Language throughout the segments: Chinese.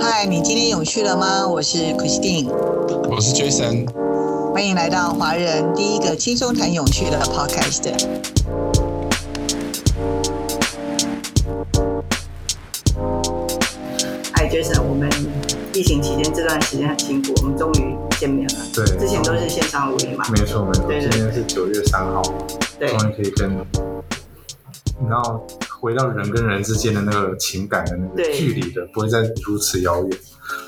嗨，你今天有趣了吗？我是 Christine，我是 Jason，欢迎来到华人第一个轻松谈有趣的 Podcast。嗨，Jason，我们疫情期间这段时间很辛苦，我们终于见面了。对，之前都是线上录音嘛。没错没错，今天是九月三号，对终于可以跟，你知道回到人跟人之间的那个情感的那个距离的，不会再如此遥远。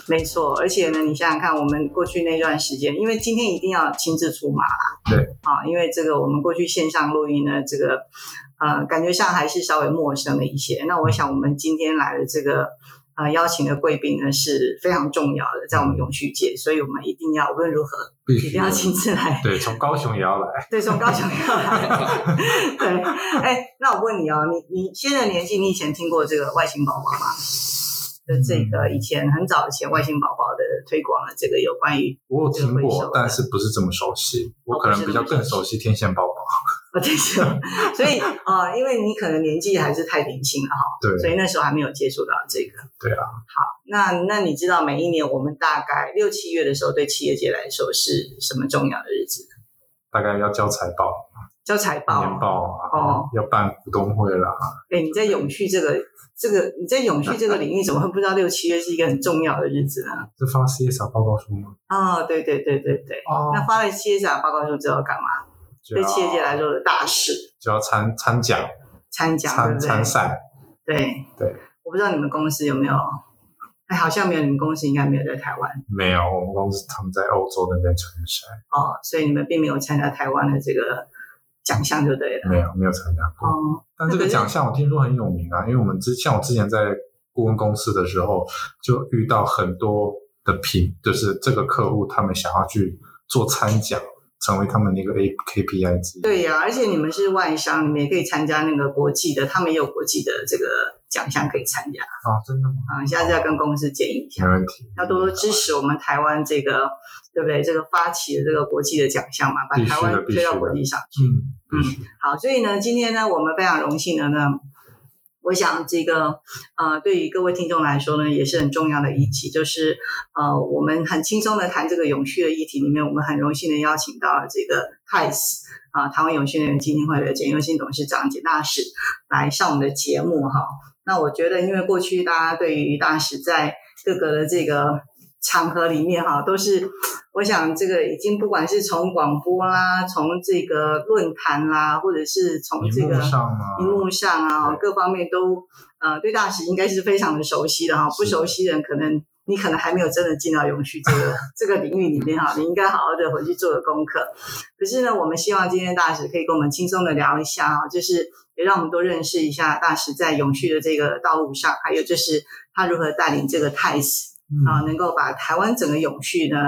没错，而且呢，你想想看，我们过去那段时间，因为今天一定要亲自出马啦，对，啊，因为这个我们过去线上录音呢，这个呃，感觉上还是稍微陌生了一些。那我想，我们今天来的这个呃邀请的贵宾呢是非常重要的，在我们永续界，所以我们一定要无论如何一定要亲自来。对，从高雄也要来。对，从高雄也要来。对，哎，那我问你哦，你你现在年纪，你以前听过这个外星宝宝吗？的这个以前很早以前外星宝宝的推广的这个有关于我有听过但是不是这么熟悉。我哦可能比较更熟悉天线宝宝。哦，对，是吧 所以啊、呃因为你可能年纪还是太年轻了哈，对所以那时候还没有接触到这个。对啊，好，那那你知道每一年我们大概六七月的时候，对企业界来说是什么重要的日子？大概要交财报、交财报。年报啊，哦要办股东会啦。哎，你在永续这个这个你在永续这个领域，怎么会不知道六七月是一个很重要的日子呢？是发 CSR 报告书吗？哦，对对对对对。哦那发了 CSR 报告书之后干嘛？对企业界来说的大事，就要参参奖、参奖，对参？参赛。对对。我不知道你们公司有没有，哎，好像没有，你们公司应该没有在台湾没有，我们公司他们在欧洲那边参赛，哦，所以你们并没有参加台湾的这个奖项，就对了。没有没有参加过。哦，但这个奖项我听说很有名啊，因为我们之像我之前在顾问公司的时候，就遇到很多的品，就是这个客户他们想要去做参奖，成为他们的一个 A KPI 之一。对呀、而且你们是外商，你们也可以参加那个国际的，他们也有国际的这个奖项可以参加啊，真的吗？啊。下次要跟公司建议一下没。问题，要多多支持我们台湾这个，对不对？这个发起的这个国际的奖项嘛，把台湾推到国际上去。嗯。好，所以呢，今天呢，我们非常荣幸的呢，我想这个呃，对于各位听众来说呢，也是很重要的一集，就是呃，我们很轻松的谈这个永续的议题里面，我们很荣幸的邀请到了这个泰斯啊、台湾永续能源基金会的简佑新董事长简大使来上我们的节目哈。那我觉得，因为过去大家对于大使在各个的这个场合里面哈，都是我想这个已经不管是从广播啦，从这个论坛啦，或者是从这荧个幕上啊，荧幕上啊，各方面都呃对大使应该是非常的熟悉的哈。不熟悉的人可能你可能还没有真的进到永续这个 这个领域里面哈，你应该好好的回去做个功课。可是呢，我们希望今天大使可以跟我们轻松的聊一下啊，就是也让我们多认识一下大使在永续的这个道路上，还有就是他如何带领这个 TICE 啊，嗯，能够把台湾整个永续呢，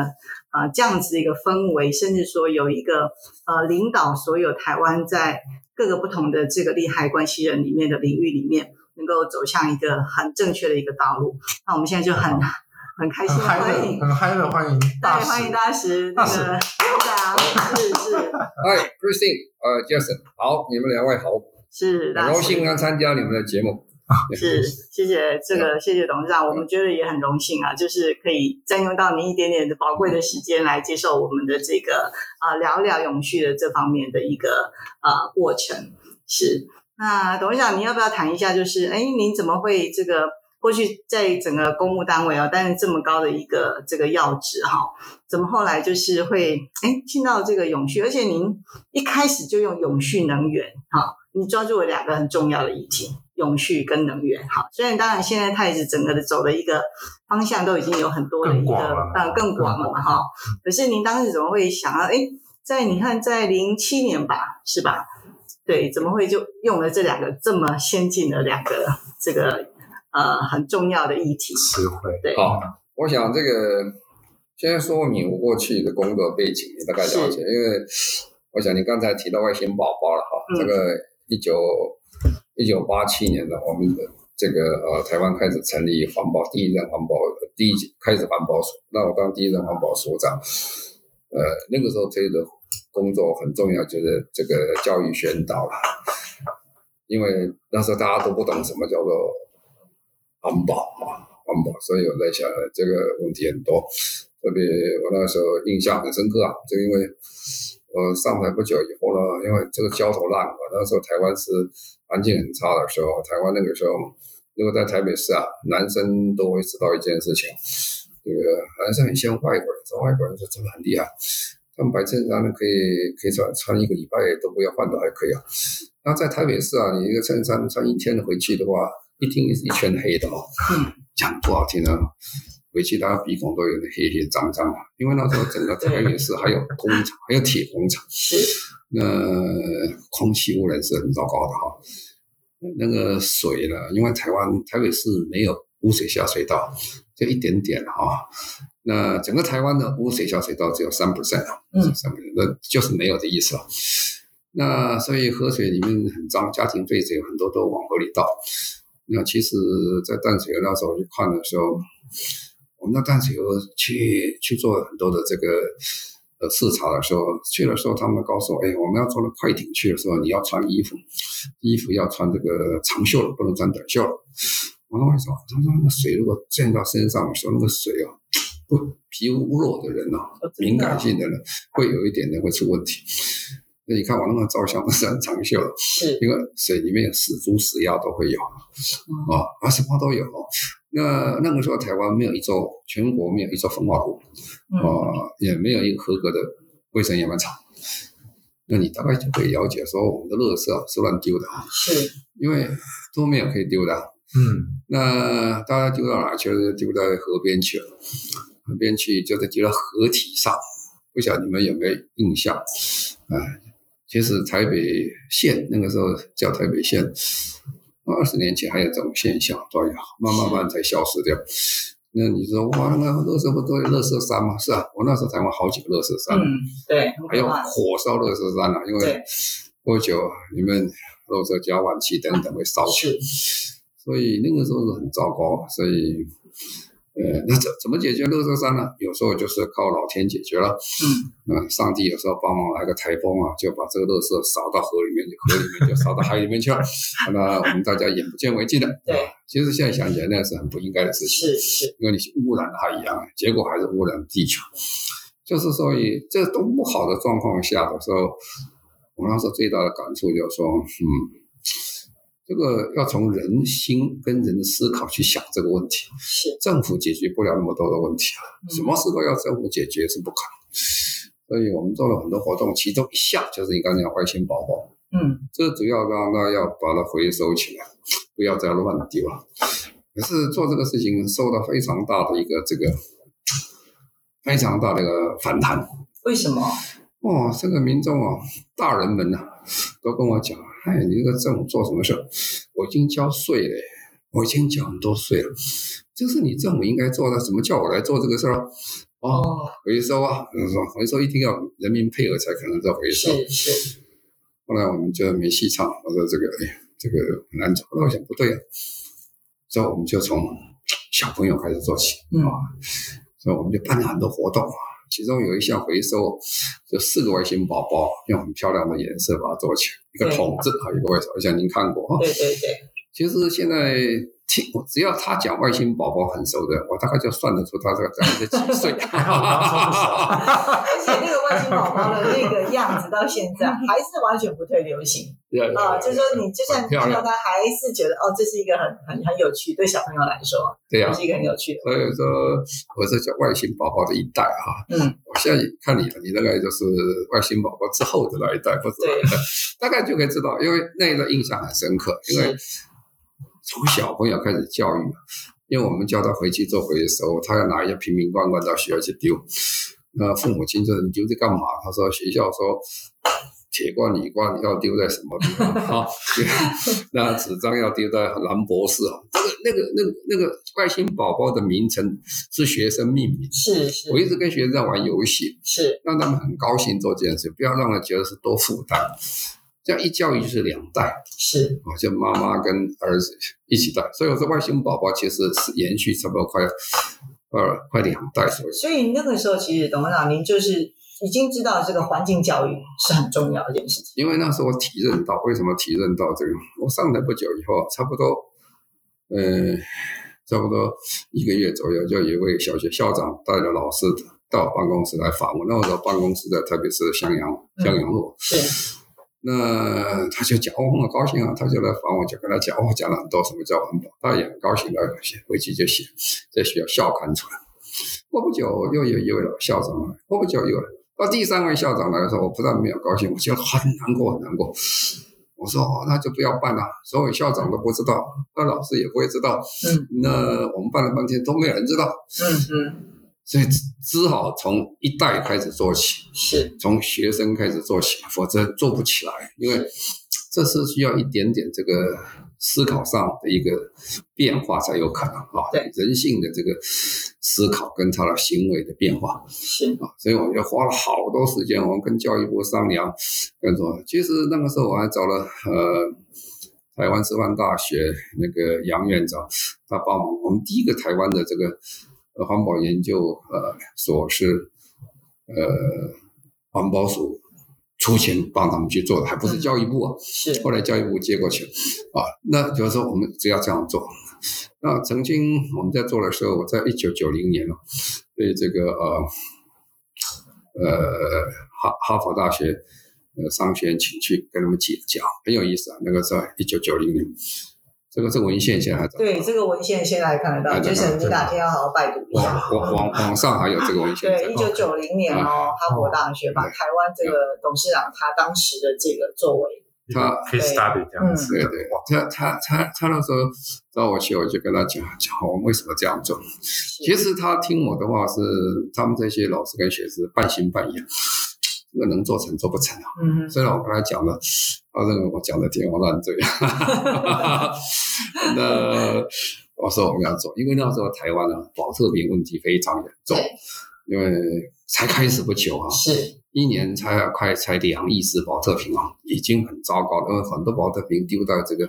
啊这样子的一个氛围，甚至说有一个呃领导所有台湾在各个不同的这个利害关系人里面的领域里面，能够走向一个很正确的一个道路。那我们现在就很很开心很嗨的欢迎，，很嗨的欢迎对，欢迎大使那大使个部长，是是。嗨，Christine，呃，Jason，好，你们两位好，是，很荣幸能参加你们的节目。是，谢谢这个，谢谢董事长，我们觉得也很荣幸啊，就是可以占用到您一点点的宝贵的时间来接受我们的这个啊、聊聊永续的这方面的一个啊过程。是，那董事长，您要不要谈一下，就是哎，您怎么会这个过去在整个公务单位啊担任这么高的一个这个要职哈？怎么后来就是会哎进到这个永续，而且您一开始就用永续能源哈，你抓住了两个很重要的议题。永续跟能源，好，虽然当然现在它也是整个的走的一个方向都已经有很多的一个呃更广了嘛哈，可是您当时怎么会想要哎，在你看在零七年吧是吧？对，怎么会就用了这两个这么先进的两个这个呃很重要的议题？词汇，对，好，我想这个先说明我过去的工作背景，你大概了解，因为我想你刚才提到外星宝宝了哈，嗯。这个一九一九八七年的我们的这个呃台湾开始成立环保第一任环保第一开始环保署，那我当第一任环保署长，呃那个时候推的工作很重要，就是这个教育宣导了，因为那时候大家都不懂什么叫做环保嘛，环保，所以我在想这个问题很多。特别我那时候印象很深刻啊，就因为我上台不久以后呢，因为这个焦头烂额，那时候台湾是环境很差的时候，台湾那个时候如果在台北市啊，男生都会知道一件事情，这个男生很像外国人，说外国人说真的很厉害，他们白衬衫呢可以可以穿穿一个礼拜都不要换的还可以啊。那在台北市啊，你一个衬衫穿一天回去的话，一定是一圈黑的哦，讲不好听啊。回去，大家鼻孔都有点黑黑脏脏的，因为那时候整个台北市还有工厂，还有铁工厂，是那空气污染是很糟糕的哈。那个水呢，因为台湾台北市没有污水下水道，就一点点哈。那整个台湾的污水下水道只有三 percent 啊，嗯三 percent，那就是没有的意思了。那所以河水里面很脏，家庭废水很多都往河里倒。那其实，在淡水河那时候去看的时候。我们到淡水河去去做很多的这个呃视察的时候，去的时候他们告诉我，哎，我们要坐那快艇去的时候，你要穿衣服，衣服要穿这个长袖的，不能穿短袖的。我说为什么？他说那个水如果溅到身上的时候，那个水啊，不皮肤弱的人啊，敏感性的人会有一点点会出问题。那你看我那个照相都是很长袖的，是因为水里面有死猪死鸭都会有啊，啊什么都有。那那个时候台湾没有一座全国没有一座焚化炉，嗯啊，也没有一个合格的卫生掩埋场。那你大概就可以了解说，我们的垃圾啊是乱丢的啊，是因为都没有可以丢的。嗯，那大家丢到哪去了？丢到河边去了，河边去就是丢到河体上。不晓得你们有没有印象？哎，其实台北县那个时候叫台北县。二十年前还有这种现象，对呀，慢慢慢才消失掉。那你说哇，那乐色不都有乐色山吗？是啊，我那时候台湾好几个乐色山，嗯，对，还有火烧乐色山啊，因为对过久你们乐色加晚期等等会烧起来，是所以那个时候是很糟糕。所以，呃，那怎怎么解决乐色山呢？有时候就是靠老天解决了。嗯，嗯，上帝有时候帮忙来个台风啊，就把这个乐色扫到河里面，河里面就扫到海里面去了。那我们大家眼不见为净的。对啊，其实现在想起来，那是很不应该的事情，是是，因为你污染了海洋，结果还是污染了地球。就是所以这都不好的状况下的时候，我那时候最大的感触就是说，嗯，这个要从人心跟人的思考去想这个问题。是政府解决不了那么多的问题啊，嗯什么事都要政府解决是不可能。所以我们做了很多活动，其中一项就是你刚才讲外星宝宝，嗯这主要让大家要把它回收起来，不要再乱丢了。可是做这个事情受到非常大的一个这个非常大的一个反弹。为什么？哦，这个民众啊，大人们呐、都跟我讲，哎，你这个政府做什么事？我已经交税了，我已经交很多税了，这是你政府应该做的，怎么叫我来做这个事儿？哦，哦，回收啊，就是说回收一定要人民配合才可能做回收。是是，后来我们就没戏唱，我说这个，哎呀，这个很难做。后来我想不对啊，所以我们就从小朋友开始做起嗯啊，所以我们就办了很多活动啊。其中有一项回收，就四个外星宝宝，用很漂亮的颜色把它做起来，一个对筒子啊，一个外星，我想您看过哈。对对对，其实现在听，我只要他讲外星宝宝很熟的，我大概就算得出他这个大概是几岁。而且那个外星宝宝的那个样子到现在还是完全不退流行 啊，就是说你就算很漂亮看到他，还是觉得哦，这是一个很很很有趣，对小朋友来说，对呀、是一个很有趣的。所以说我是叫外星宝宝的一代哈。嗯，我现在看你了，你大概就是外星宝宝之后的那一代，不知道对，大概就可以知道，因为那个印象很深刻，因为从小朋友开始教育嘛，因为我们叫他回去做回收，他要拿一些瓶瓶罐罐到学校去丢，那父母亲说你丢这干嘛？他说学校说。铁罐、铝罐要丢在什么地方？啊，那纸张要丢在兰博士啊。那个、那个、那个、那个外星宝宝的名称是学生命名。是是我一直跟学生在玩游戏，是，让他们很高兴做这件事，不要让人觉得是多负担。这样一教育就是两代是啊，就妈妈跟儿子一起带。所以我说外星宝宝其实是延续差不多快呃快两代左右。所以那个时候，其实董事长您就是已经知道这个环境教育是很重要的一件事情。因为那时候我体认到，为什么体认到这个？我上台不久以后，差不多，呃，差不多一个月左右，就有一位小学校长带着老师到办公室来访问。那时候办公室在特别是襄阳襄阳路，是那他就讲，我很高兴啊，他就来访我，就跟他讲，哦，讲了很多什么叫环保，他也很高兴的写回去就写在学校校刊出来。过不久又有一位老校长来，过不久又到第三位校长来的时候，我不但没有高兴，我觉得很难过，很难过。我说哦，那就不要办了，所有校长都不知道，那老师也不会知道，嗯那我们办了半天都没有人知道，嗯嗯，所以只只好从一代开始做起。是从学生开始做起，否则做不起来，因为这是需要一点点这个思考上的一个变化才有可能啊。对人性的这个思考跟他的行为的变化是，啊，所以我们就花了好多时间，我们跟教育部商量，跟说，其实那个时候我还找了呃。台湾师范大学那个杨院长，他帮忙。我们第一个台湾的这个呃环保研究呃所是呃环保署出钱帮他们去做的，还不是教育部啊。是后来教育部接过去啊，那就是说我们只要这样做。那曾经我们在做的时候，我在一九九零年了，对这个呃呃哈哈佛大学呃商学院请去跟他们解讲，很有意思啊。那个时候一九九零年，这个这个文献现在还在对这个文献现在还看得到，就是你哪天要好好拜读一下。网网网 上还有这个文献在对，一九九零年哦，哈佛大学把台湾这个董事长他当时的这个作为，一个 case study 这样子。对对，他他他他那时候找我去，我就跟他讲讲我们为什么这样做。其实他听我的话是，他们这些老师跟学生半信半疑，这个能做成做不成啊。嗯虽然我跟他讲了，他认为我讲的天花乱坠，那我说我们要做，因为那时候台湾呢保特瓶问题非常严重，因为才开始不久啊，是。一年才快才两亿只保特瓶啊，已经很糟糕了。因为很多保特瓶丢到这个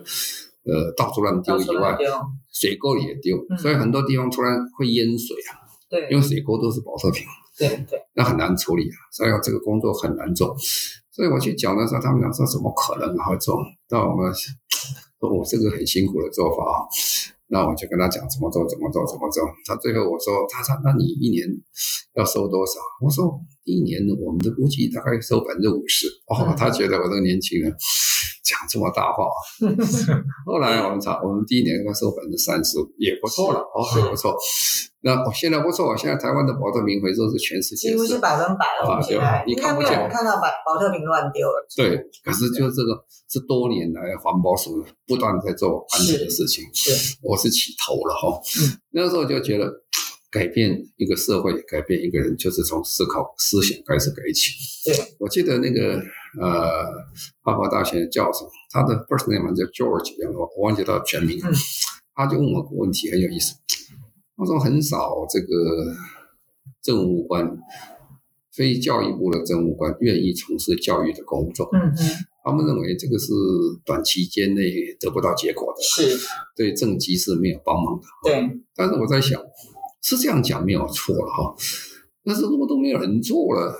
呃到处乱丢以外，水沟里也丢，嗯。所以很多地方突然会淹水啊，对。因为水沟都是保特瓶，对对，那很难处理啊，所以这个工作很难做。所以我去讲的时候，他们讲说怎么可能好做？那我们我 这个很辛苦的做法啊。那我就跟他讲怎么做，怎么做，怎么做。他最后我说，他说那你一年要收多少？我说一年我们的估计大概收百分之五十。哦，他觉得我这个年轻人讲这么大话。后来我们查，我们第一年要收百分之三十五，也不错了，哦，也不错。那我现在不错，现在台湾的保特瓶回收是全世界几乎是百分百了。啊对应该没有人看到保保特瓶乱丢了。对，可是就这个是多年来环保署不断在做安全的事情，是我是起头了哈。嗯那时候就觉得改变一个社会，改变一个人，就是从思考思想开始改起。对，我记得那个呃，哈佛大学的教授，他的 first name 叫 George，我我忘记他全名他就问我个问题，很有意思。他说很少这个政务官，非教育部的政务官愿意从事教育的工作。嗯嗯，他们认为这个是短期间内得不到结果的，是，对政绩是没有帮忙的。对，但是我在想，是这样讲没有错了哈。但是如果都没有人做了，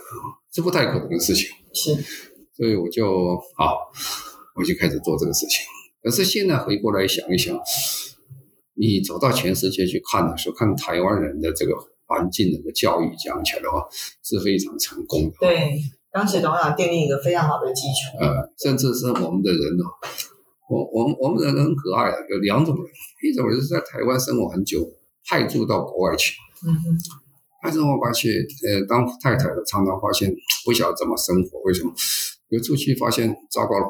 这不太可能的事情。是，所以我就好，我就开始做这个事情。可是现在回过来想一想，你走到全世界去看的时候，看台湾人的这个环境、这个教育讲起来的话，是非常成功的。对。当时董事长奠定一个非常好的基础。呃，甚至是我们的人哦，我我们我们的人很可爱的，有两种人，一种人是在台湾生活很久，派驻到国外去，嗯哼，派驻到国外去，呃，当太太的常常发现不晓得怎么生活，为什么？有出去发现糟糕了，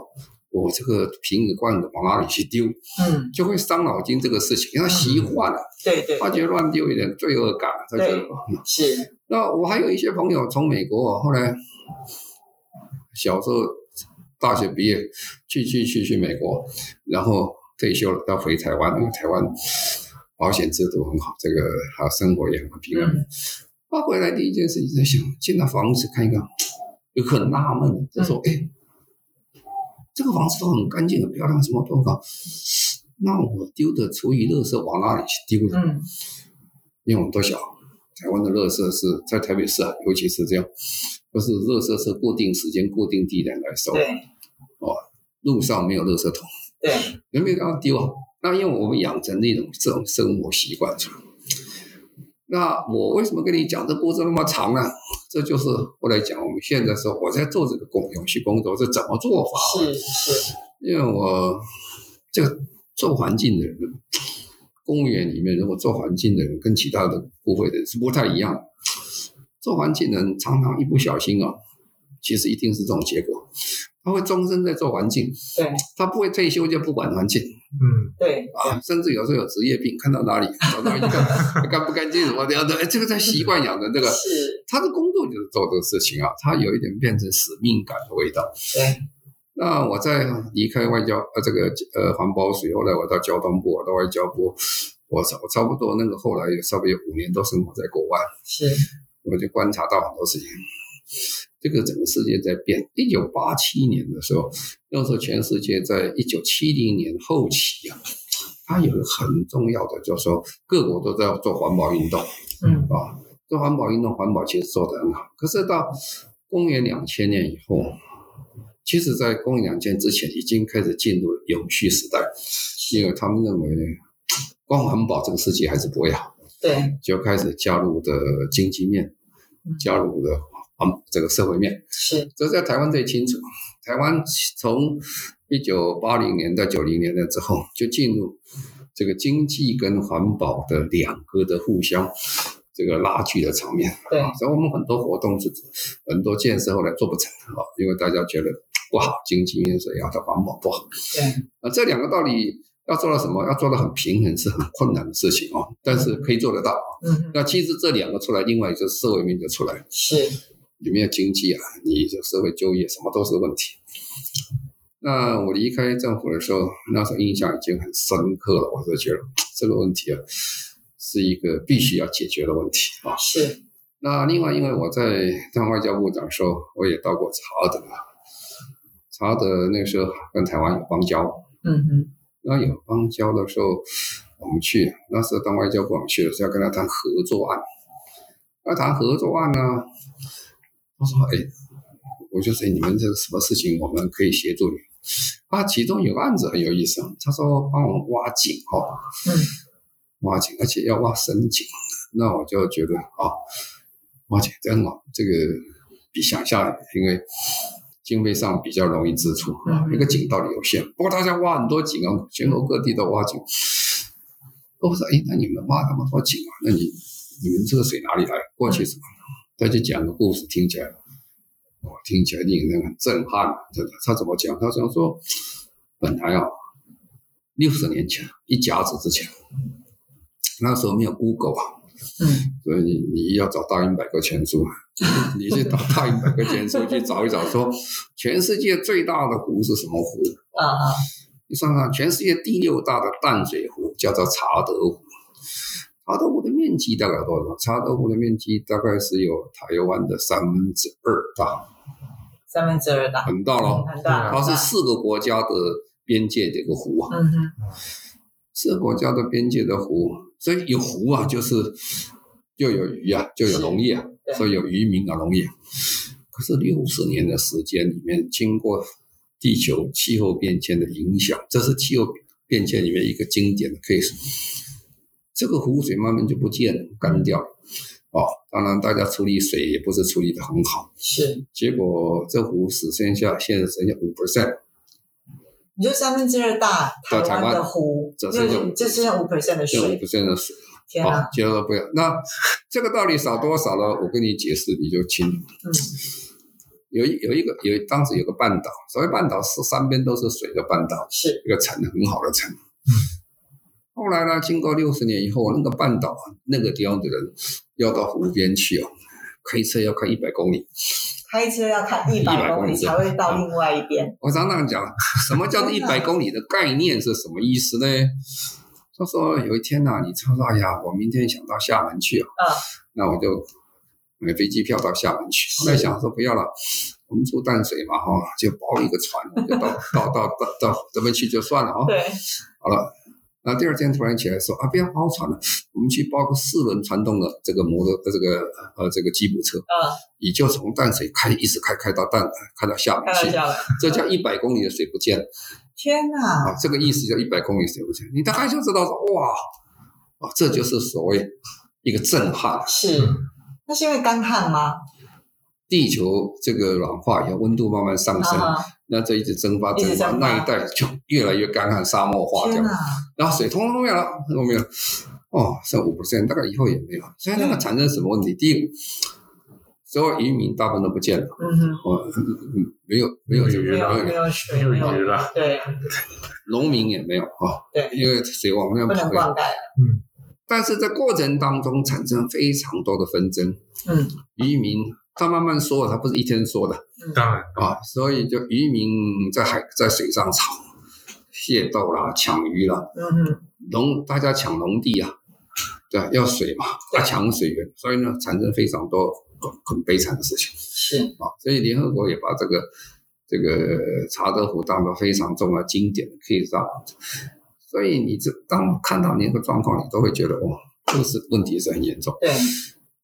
我这个瓶子罐子往哪里去丢，嗯，就会伤脑筋这个事情，因为他习惯了，对对，他觉得乱丢有点罪恶感，他觉得。嗯。是，那我还有一些朋友从美国，后来小时候大学毕业去去去去美国，然后退休了，要回台湾，因为台湾保险制度很好，这个还有生活也很平安。嗯。他回来第一件事情在想，进到房子看一看，有个很纳闷的，就说：“哎、这个房子都很干净、很漂亮，什么都很好，那我丢的厨余垃圾往哪里去丢呢？”嗯，因为我们都晓，台湾的垃圾是在台北市啊，尤其是这样，都是垃圾是固定时间、固定地点来收，对。路上没有垃圾桶，对，人没地方丢啊。那因为我们养成那种这种生活习惯，那我为什么跟你讲这故事那么长呢？这就是后来讲我们现在说我在做这个工永续工作是怎么做法？是是，因为我这个做环境的人，公务员里面如果做环境的人跟其他的部会的人是不太一样。做环境的人常常一不小心啊，其实一定是这种结果。他会终身在做环境，对他不会退休就不管环境嗯，对啊，甚至有时候有职业病，看到哪里走到一个 干不干净什么的，哎，这个在习惯养成这个。是，他的工作就是做这个事情啊，他有一点变成使命感的味道。对那我在离开外交呃这个呃环保署，后来我到交通部，我到外交部，我差我差不多那个后来有稍微有五年都生活在国外，是，我就观察到很多事情。这个整个世界在变。一九八七年的时候，那时候全世界在一九七零年后期啊，它有个很重要的，就是说各国都在做环保运动嗯啊，做环保运动，环保其实做得很好。可是到公元两千年以后，其实在公元两千之前已经开始进入永续时代，因为他们认为光环保这个世界还是不会好。对就开始加入的经济面嗯，加入的啊这个社会面，是，这在台湾最清楚。台湾从一九八零年到九零年代之后，就进入这个经济跟环保的两个的互相这个拉锯的场面。对啊所以我们很多活动是很多建设后来做不成啊，因为大家觉得不好，经济因素要的环保不好。对啊，这两个道理要做到什么？要做到很平衡是很困难的事情哦，但是可以做得到。嗯那其实这两个出来，另外一个社会面就出来了。是，你没有经济啊，你这社会就业什么都是问题。那我离开政府的时候，那时候印象已经很深刻了，我就觉得这个问题啊，是一个必须要解决的问题啊。是，那另外，因为我在当外交部长的时候，我也到过查德，查德那时候跟台湾有邦交，嗯哼，那有邦交的时候，我们去，那时候当外交部长去的时候，要跟他谈合作案。那谈合作案呢，他说：“哎，我就说你们这个什么事情，我们可以协助你。”啊，其中有个案子很有意思，他说帮我们挖井哦，嗯，挖井，而且要挖深井。那我就觉得啊，挖井真好，这个比想象，因为经费上比较容易支出啊，嗯一个井到底有限。不过大家挖很多井啊，全国各地都挖井。我说，哎，那你们挖那么多井啊？那你你们这个水哪里来？过去什么？他就讲个故事，听起来，哦听起来令人很震撼。真的，他怎么讲？他讲说，本来啊，六十年前，一甲子之前，那时候没有 Google 啊，嗯所以你你要找大英百科全书，你去找大英百科全书去找一找，说全世界最大的湖是什么湖？啊啊，你算算，全世界第六大的淡水湖叫做查德湖。查德湖的面积大概多少？查德湖的面积大概是有台湾的三分之二大，三分之二大，很大咯。很大，它是四个国家的边界的一个湖啊，嗯哼，四个国家的边界的湖，所以有湖啊，就是就有鱼啊，就有农业啊，所以有渔民啊，农业。可是六十年的时间里面，经过地球气候变迁的影响，这是气候变迁里面一个经典的 case。这个湖水慢慢就不见了，干掉了。哦，当然大家处理水也不是处理的很好，是，结果这湖只剩下现在剩下五 percent，你就三分之二大台湾湾的湖，只剩下就这剩下五 percent 的水五水，percent 的水。好天啊，，接着不要。那这个道理少多少呢？我跟你解释，你就清楚。嗯有一有一个有当时有个半岛，所谓半岛是三边都是水的半岛，是，一个城很好的城。后来呢，经过六十年以后，那个半岛那个地方的人要到湖边去哦，开车要开一百公里。开车要开一百公里才会到另外一边，我常常讲，什么叫做一百公里的概念是什么意思呢？他说有一天呐、你他说哎呀，我明天想到厦门去啊，嗯那我就买飞机票到厦门去。后来想说不要了，我们住淡水嘛哈，就包一个船，就到到到到到这边去就算了啊。对，好了，那第二天突然起来说啊，不要包船了，我们去包个四轮传动的这个摩托呃这个呃这个吉普车，嗯，你就从淡水开一直开开到淡开到厦门去这叫一百公里的水不见了。天哪！啊，这个意思叫一百公里水不见，你大概就知道说哇，啊，这就是所谓一个震撼。是，那是因为干旱吗？地球这个软化以后，温度慢慢上升，那这一直蒸发蒸发，蒸发。那一带就越来越干旱，沙漠化这样，然后水通通都没有了，都没有了。哦，剩五 percent，大概以后也没有。所以那个产生什么问题？第一，所有渔民大部分都不见了，嗯哼，哦，嗯没有没有这个没有没有没没有，有水，没有没鱼了。对。农民也没有啊，对，因为水往那不能跑。灌溉。但是在过程当中产生非常多的纷争，嗯。渔民他慢慢说，他不是一天说的。当然，啊，所以就渔民在海在水上吵，械斗啦、抢鱼啦，嗯哼，农大家抢农地啊，对啊，要水嘛，要抢水源，所以呢产生非常多很很悲惨的事情。是。啊，所以联合国也把这个这个查德湖当做非常重要经典的 case 上，所以你这当看到你那个状况，你都会觉得哇，这个是问题是很严重。对，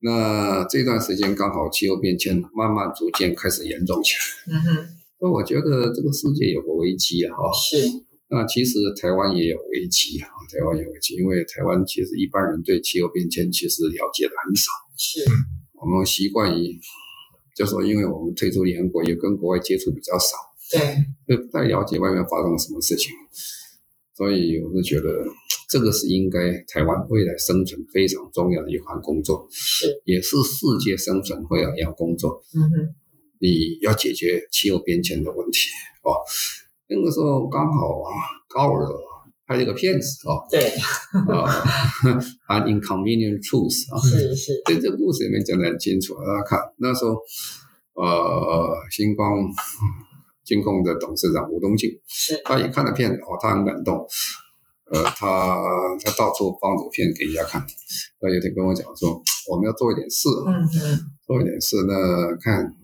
那这段时间刚好气候变迁慢慢逐渐开始严重起来，嗯哼，那我觉得这个世界有个危机啊，哈。是。那其实台湾也有危机啊，台湾有危机，因为台湾其实一般人对气候变迁其实了解的很少，是，我们习惯于就说，因为我们退出联合国，也跟国外接触比较少，对，所以不太了解外面发生了什么事情，所以我是觉得这个是应该台湾未来生存非常重要的一环工作，是，也是世界生存会要要工作，嗯哼，你要解决气候变迁的问题 哦。那个时候刚好啊，高尔拍了一个片子哦，对，啊，An Inconvenient Truth 啊，是是，在这个故事里面讲得很清楚，大家看那时候，呃，星光金控的董事长吴东进，是，他也看了片子，哦，他很感动，呃，他他到处放图片给人家看，他有天跟我讲说，我们要做一点事，嗯嗯，做一点事，那看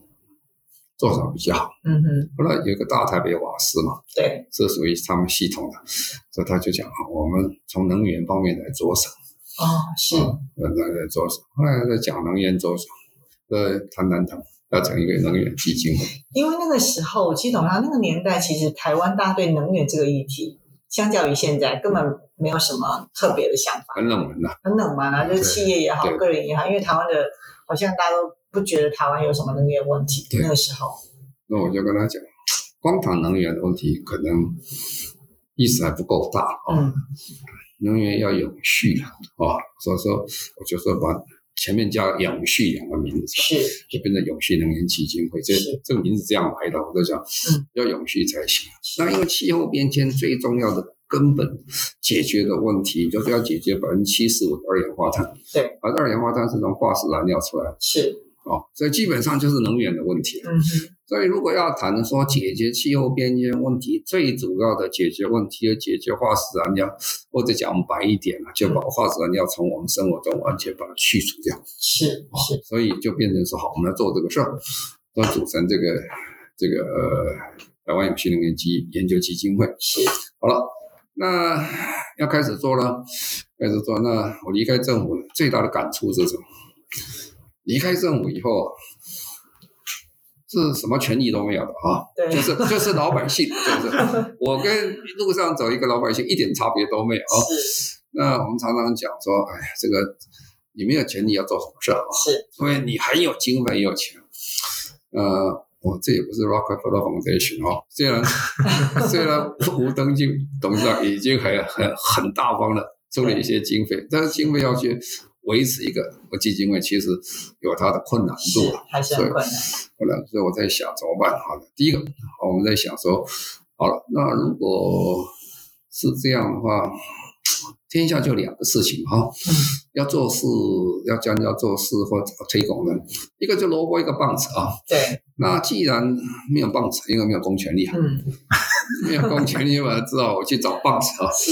做什么比较好。嗯哼，后来有个大台北瓦斯嘛，对，是属于他们系统的，所以他就讲啊，我们从能源方面来着手，哦，是，啊，来来着手。后来在讲能源着手，在谈谈谈，要成一个能源基金会。因为那个时候，其实董事长那个年代，其实台湾大家对能源这个议题，相较于现在，根本没有什么特别的想法，很冷门呐、很冷门啊，就是企业也好，个人也好，因为台湾的好像大家都不觉得台湾有什么能源问题，那个时候，那我就跟他讲，光谈能源的问题，可能意思还不够大啊、嗯，能源要永续啊、哦，所以说我就说把前面加“永续”两个名字，是，就变成永续能源基金会。这这个名字这样来的，我就讲，嗯，要永续才行。那因为气候变迁最重要的根本解决的问题，就是要解决百分之七十五的二氧化碳，对，而二氧化碳是从化石燃料出来。的是，哦，所以基本上就是能源的问题。嗯哼，所以如果要谈说解决气候变迁问题，最主要的解决问题，要解决化石燃料，或者讲白一点啊，就把化石燃料从我们生活中完全把它去除掉。是是，所以就变成说，好，我们要做这个事儿，要组成这个这个呃台湾有新能源基研究基金会。是，好了，那要开始做了，开始做。那我离开政府最大的感触是什么？离开政府以后啊，是什么权利都没有的啊，对，就是就是老百姓，就是 我跟路上走一个老百姓一点差别都没有啊。是那我们常常讲说，哎呀，这个你没有权利要做什么事儿啊？是，因为你很有经费，很有钱。呃，我这也不是 Rockefeller Foundation 哦，虽然 虽然吴登进董事长已经很很很大方了出了一些经费，但是经费要去维持一个基金会，其实有它的困难度是啊。还是很困难，后来，所以我在想怎么办？好了，第一个，我们在想说，好了，那如果是这样的话，天下就两个事情哈、嗯要做事，要将要做事或推广的，一个就萝卜，一个棒子啊。对，那既然没有棒子，因为没有公权力啊，嗯，没有公权力嘛，只好我去找棒子啊，是，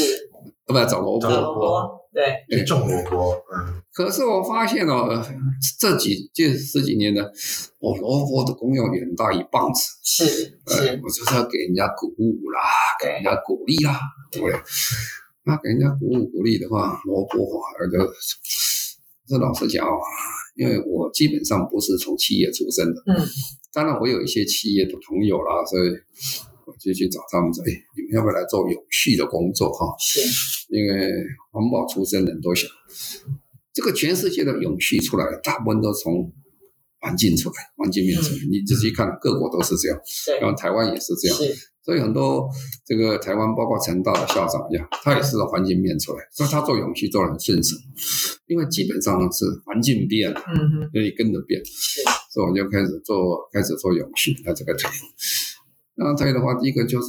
要不然找萝卜找。萝卜，对，去种萝卜，嗯，可是我发现哦，这几这十几年呢，我，萝卜的功用远大于棒子。是呃是，我就是要给人家鼓舞啦，给人，家鼓励啦，对。不对？那给人家鼓舞鼓励的话，萝卜反而就，这老实讲啊，因为我基本上不是从企业出身的，嗯，当然我有一些企业的朋友啦，所以我就去找他们说，哎，你们要不要来做永续的工作哈？是，因为环保出身人都想，这个全世界的永续出来，大部分都从环境出来，环境面出来。你仔细看，各国都是这样，对，然后台湾也是这样。所以很多这个台湾，包括成大的校长一样，他也是从环境面出来，所以他做永续做得很顺手，因为基本上是环境变了，嗯哼，所以跟着变。是，所以我就开始做，开始做永续，那这个推。那再的话，第一个就是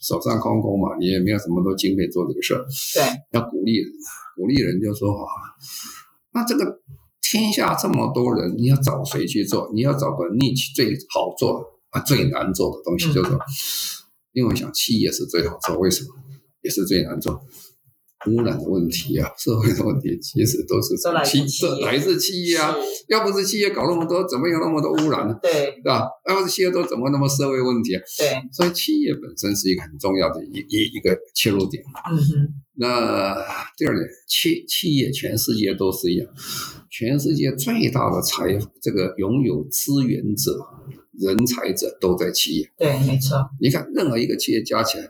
手上空空嘛，你也没有什么多经费做这个事儿，对，要鼓励人，鼓励人就说啊，那这个天下这么多人，你要找谁去做？你要找个 niche 最好做啊，最难做的东西，就是说，因为我想企业是最好做，为什么？也是最难做。污染的问题啊，社会的问题，其实都是都来自企企业来自企业啊。要不是企业搞那么多，怎么有那么多污染呢？对是吧？要不是企业都怎么那么社会问题啊？对，所以企业本身是一个很重要的一一一个切入点。嗯哼，那第二点，企企业全世界都是一样，全世界最大的财这个拥有资源者、人才者都在企业。对，没错，你看，任何一个企业加起来，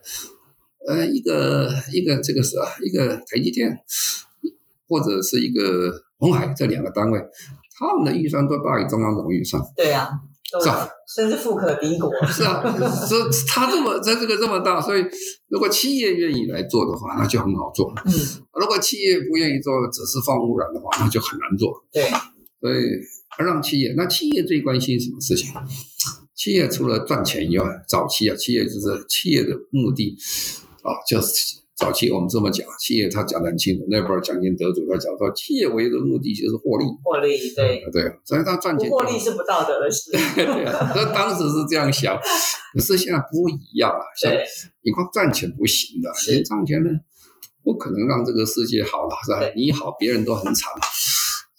呃，一个一个这个是啊，一个台积电，或者是一个红海这两个单位，他们的预算都大于中央总预算。对啊，是啊甚至富可敌国，是啊，所以他这么在这个这么大，所以如果企业愿意来做的话，那就很好做。嗯，如果企业不愿意做，只是放污染的话，那就很难做。对，所以让企业，那企业最关心什么事情？企业除了赚钱以外，早期啊，企业就是企业的目的啊，就是早期我们这么讲，企业他讲得很清楚，那本奖金得主他讲说，企业唯一的目的就是获利，获利，对，对，所以他赚不钱获利是不道德的事，对啊，所以当时是这样想，可是现在不一样了，现在，你光赚钱不行的，你赚钱呢，不可能让这个世界好了，是吧？你好，别人都很惨，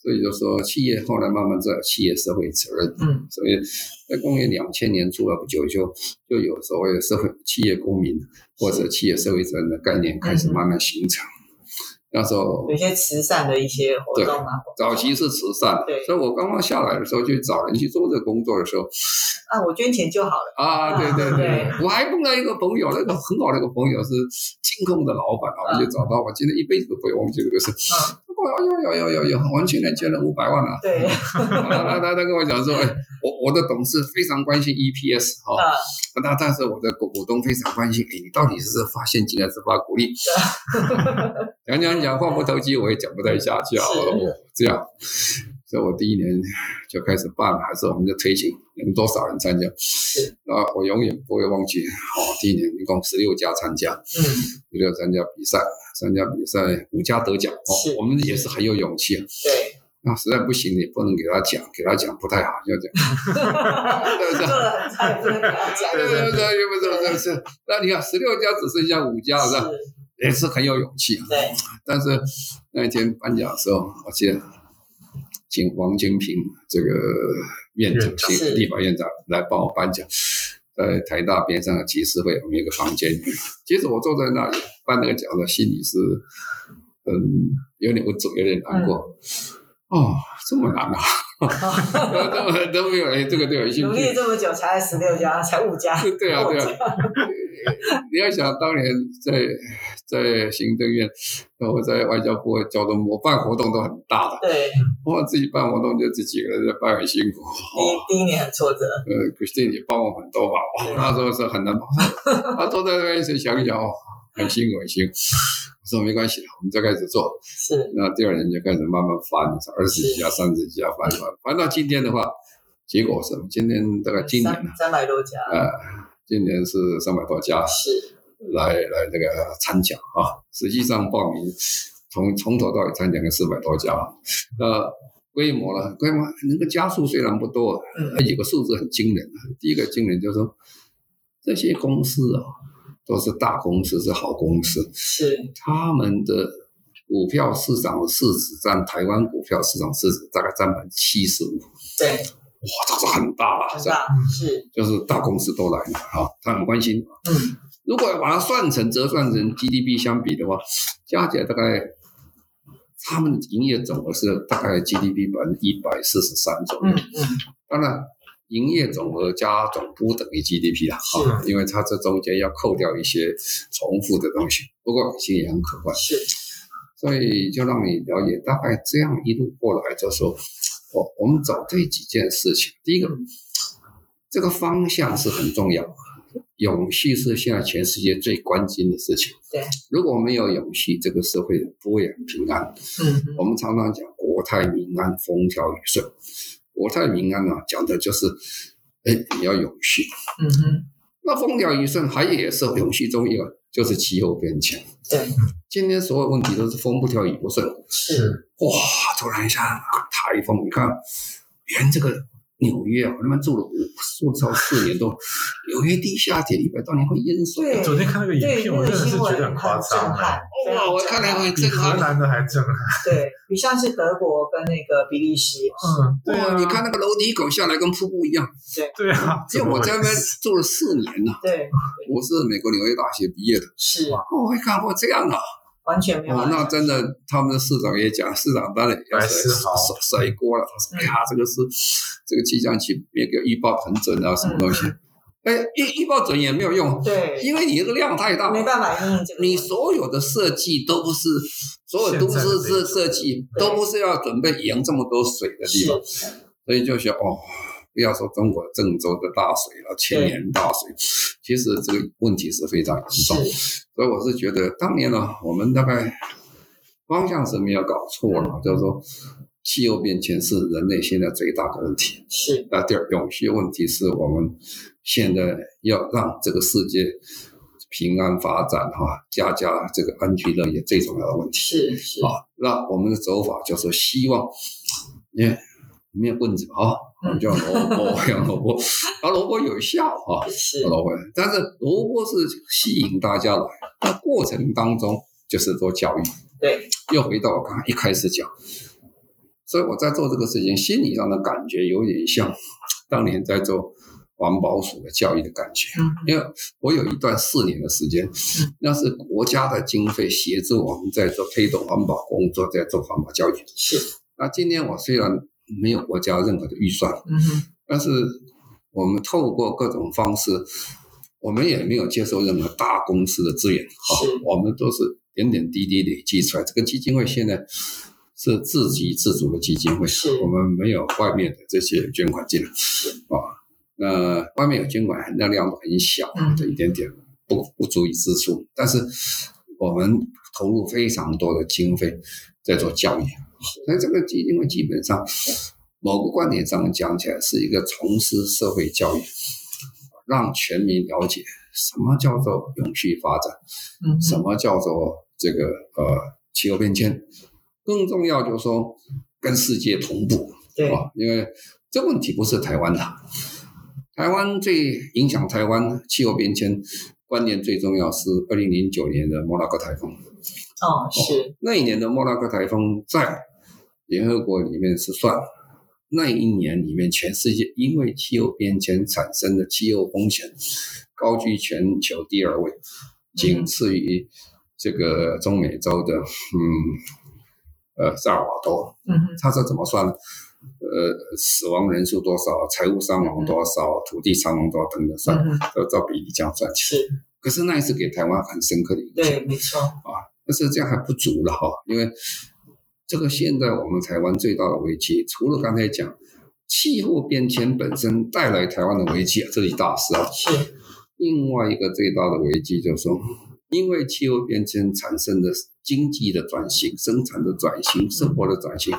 所以就说企业后来慢慢在有企业社会责任，嗯，所以在公元两千年出来不久就就有所谓的社会企业公民或者企业社会责任的概念开始慢慢形成。那时候有一些慈善的一些活动啊，早期是慈善对，所以我刚刚下来的时候就找人去做这个工作的时候，啊，我捐钱就好了，啊，对对对对，我还碰到一个朋友，那个很好的一个朋友是金控的老板啊，我就找到，我今天一辈子都不会忘记这个事。哦，有有有有有，我们去年捐了五百万啊。对，他他他跟我讲说，哎，我我的董事非常关心 EPS 哈、啊，那但是我的股股东非常关心，哎，你到底是发现金还是发股利？讲讲讲，话不投机，我也讲不太下去啊。我说哦，这样，所以我第一年就开始办，还是我们就推行，能多少人参加？啊，我永远不会忘记，哦，第一年一共十六家参加，嗯，十六参加比赛，参加比赛五家得奖，哦是，我们也是很有勇气啊。对，那实在不行，也不能给他讲，给他讲不太好，要讲。对做的很差，也不能给他讲，对对对，不是不是是，那你看十六家只剩下五家，是吧？也是很有勇气啊。对，但是那一天颁奖的时候，我记得请王金平这个院长、请立法院长来帮我颁奖，在台大边上的集市会，我们有一个房间。其实我坐在那里颁那个奖的，心里是嗯有点不足，有点难过。哦，这么难啊！都 都都没有人，这个对我有兴努力趣。这么久才十六家，才五家，对啊，对啊。你要想当年在在行政院，我在外交部交通部，我办活动都很大的，对，我自己办活动就自己一个人在办，很辛苦。哦，第一第一年很挫折，呃，Christine 也帮我很多吧，哦那时候是很难帮。他坐在那边想一想，哦，很辛苦，很辛苦。我说没关系，我们再开始做。是，那第二年就开始慢慢翻，二十几家、三十几家翻翻，翻到今天的话，结果是今天大概今年呢，三三百多家，呃，今年是三百多家。是，来来这个参奖啊，实际上报名从从头到尾参奖了四百多家，那规模了？规模那个加数虽然不多，嗯有个数字很惊人。第一个惊人就是说，这些公司啊，都是大公司，是好公司，是，他们的股票市场的市值占台湾股票市场市值大概占百分之七十五，对，哇，这是很大了，很大，是，就是大公司都来了啊，他很关心。嗯，如果把它算成折算成 GDP 相比的话，加起来大概他们的营业总额是大概 GDP 百分之一百四十三左右。嗯嗯，当然，营业总额加总不等于 GDP 啦，啊，因为它这中间要扣掉一些重复的东西，不过其实也很可观。是，所以就让你了解，大概这样一路过来，就说，我我们找这几件事情。第一个，这个方向是很重要，永续是现在全世界最关心的事情。对，如果没有永续，这个社会不会很平安。嗯我们常常讲国泰民安、风调雨顺。国泰民安啊，讲的就是，哎，你要永续。嗯哼，那风调雨顺还也是永续中一个，就是气候变迁。对，今天所有问题都是风不调雨不顺。是，哇，突然一下台风，你看，连这个纽约啊，他们住了五住超四年多，纽约地下铁一百多年会淹水。对昨天看那个影，片，那个我真的是新闻觉得很夸张哇，我看了会比荷震撼。兰的还震撼。对比像是德国跟那个比利时也是，嗯，对啊，哇，你看那个楼梯口下来跟瀑布一样。对啊，因为我在那边住了四年了，对，我是美国纽约大学毕业的，是我会看过这样啊。完全没有哦，那真的，他们的市长也讲，市长当然也要甩甩甩锅了。他说：“哎呀，这个是这个气象局那个预报很准啊，什么东西？哎，预预报准也没有用，对，因为你这个量太大，没办法应应这个，你所有的设计都不是，所有都市设设计都不是要准备赢这么多水的地方，所以就说哦。”不要说中国郑州的大水了，千年大水，其实这个问题是非常严重。所以我是觉得，当年呢，我们大概方向是没有搞错了，就是说气候变迁是人类现在最大的问题。是那第二，永续问题是我们现在要让这个世界平安发展哈，家家这个安居乐业最重要的问题是是，啊。那我们的走法就是希望，因为没有棍子啊，我们叫萝卜 养萝卜，啊萝卜有效啊。是。萝卜，但是萝卜是吸引大家来，那过程当中就是做教育，对，又回到我刚刚一开始讲，所以我在做这个事情，心理上的感觉有点像当年在做环保署的教育的感觉，嗯。因为我有一段四年的时间，那是国家的经费协助我们在做推动环保工作，在做环保教育。是，那今天我虽然没有国家任何的预算，嗯哼，但是我们透过各种方式，我们也没有接受任何大公司的资源，哈是，我们都是点点滴滴累积出来。这个基金会现在是自给自足的基金会，我们没有外面的这些捐款进来，啊，那外面有捐款，那量很小嗯，这一点点不不足以支出，但是我们投入非常多的经费在做教育，所以这个基金会基本上某个观点上讲起来是一个从事社会教育，让全民了解什么叫做永续发展，嗯，什么叫做这个呃气候变迁，更重要就是说跟世界同步对，啊，因为这问题不是台湾的，台湾最影响台湾气候变迁观念最重要是二零零九年的莫拉克台风。哦，是，那一年的莫拉克台风在联合国里面是算那一年里面全世界因为气候变迁产生的气候风险高居全球第二位，仅次于这个中美洲的嗯呃萨尔瓦多。嗯哼，它是怎么算呢？呃，死亡人数多少，财务伤亡多少，土地伤亡多少等等算，嗯哼，都照比例这样算起。是，可是那一次给台湾很深刻的影响。对，没错，啊但是这样还不足了哈，因为这个现在我们台湾最大的危机，除了刚才讲气候变迁本身带来台湾的危机，这是一大事啊。是，另外一个最大的危机就是说，因为气候变迁产生的经济的转型、生产的转型、生活的转型，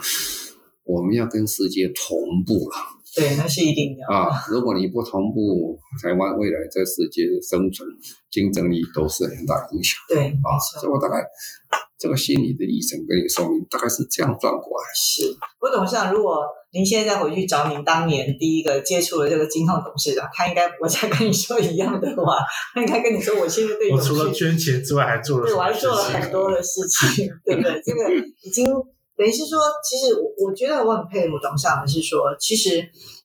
我们要跟世界同步了对，那是一定要，啊！如果你不同步，台湾未来在世界的生存、竞争力都是很大影响。对，啊，所。以我大概这个心理的历程跟你说明，大概是这样转过来。是，我董事长，如果您现在再回去找您当年第一个接触了这个金控董事长，他应该不会再跟你说一样的话，他应该跟你说，我现在对我，除了捐钱之外，还做了对我还？做了很多的事情，对不对？这个已经等于是说，其实我我觉得我很佩服董事长的是说，其实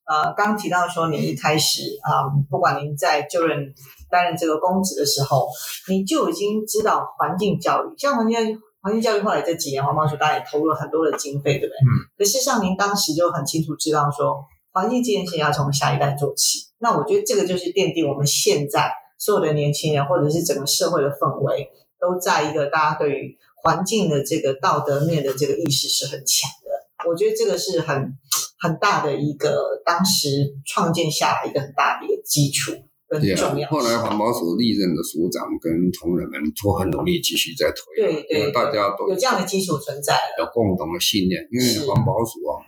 呃，刚刚提到说您一开始啊、不管您在就任担任这个公职的时候，你就已经知道环境教育，像环境教育环境教育后来这几年环保署当然也投入了很多的经费，对不对？嗯。可事实上，您当时就很清楚知道说，环境这件事情要从下一代做起。那我觉得这个就是奠定我们现在所有的年轻人，或者是整个社会的氛围，都在一个大家对于环境的这个道德面的这个意识是很强的。我觉得这个是很很大的一个当时创建下来一个很大的一个基础跟对重要啊，。后来环保署历任的署长跟同仁们都很努力继续在推，对对因为大家都有这样的基础存在。有共同的信念，因为环保署啊，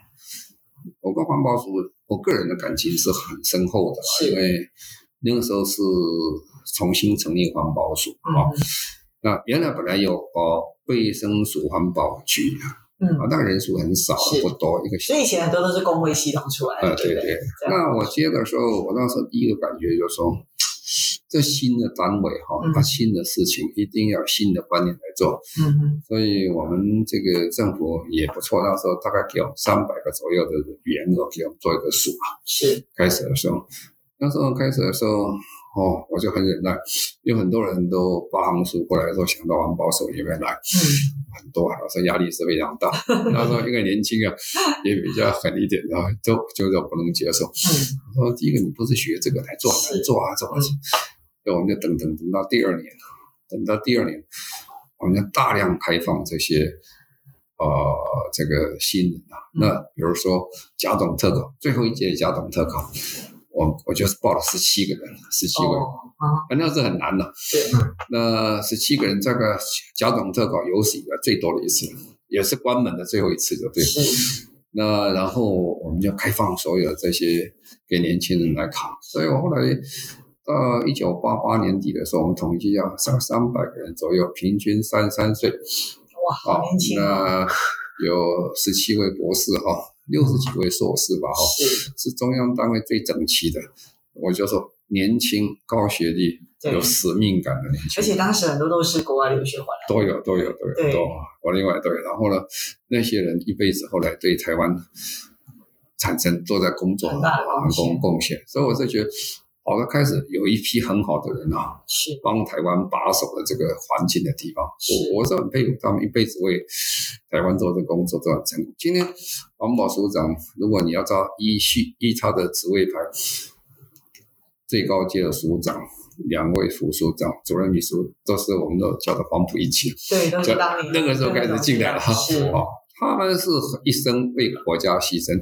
我跟环保署我个人的感情是很深厚的因为那个时候是重新成立环保署啊，嗯那原来本来有呃卫生署环保局嗯，啊，但人数很少，不多，一个小所以以前很多都是工会系统出来的，呃，对不对。那我接的时候，我那时候第一个感觉就是说，这新的单位哈嗯，它新的事情一定要新的观念来做，嗯嗯，所以我们这个政府也不错，那时候大概给我们三百个左右的员额给我们做一个数啊。是开始的时候，那时候开始的时候，哦，我就很忍耐，有很多人都发行书过来的时候想到环保守里面来，嗯很多啊，所以压力是非常大。那时候因为年轻啊，也比较狠一点，然后都就是不能接受。嗯我说第一个你不是学这个来做，做啊，做啊，嗯所以我们就等等等到第二年，等到第二年，我们就大量开放这些呃这个新人啊。嗯那比如说甲种特考，最后一届甲种特考，我我就是报了十七个人，十七个人。哦啊啊，那是很难的。对，那十七个人，这个甲种特稿有史以来最多的一次，也是关门的最后一次，就对。那然后我们就开放所有这些给年轻人来考，所以我后来到一九八八年底的时候，我们统计要上三百个人左右，平均三十三岁，哇，好年轻哦，那有十七位博士哈，六十几位硕士吧哈，是。是中央单位最整齐的。我就说年轻、高学历、有使命感的年轻人，而且当时很多都是国外留学回来都有都有都有对。都有，国内外都有。然后呢，那些人一辈子后来对台湾产生都在工作很大的贡献。贡贡献，所以我是觉得，好的开始有一批很好的人啊，是。帮台湾把守了这个环境的地方，我我是很佩服他们一辈子为台湾做这工作做得很成功。今天环保署长，如果你要照依序依他的职位排，最高阶的署长。两位副署长、主任秘书都是我们都叫做黄埔一期，对，都是当年那个时候开始进来了哈。是哦，他们是一生为国家牺牲、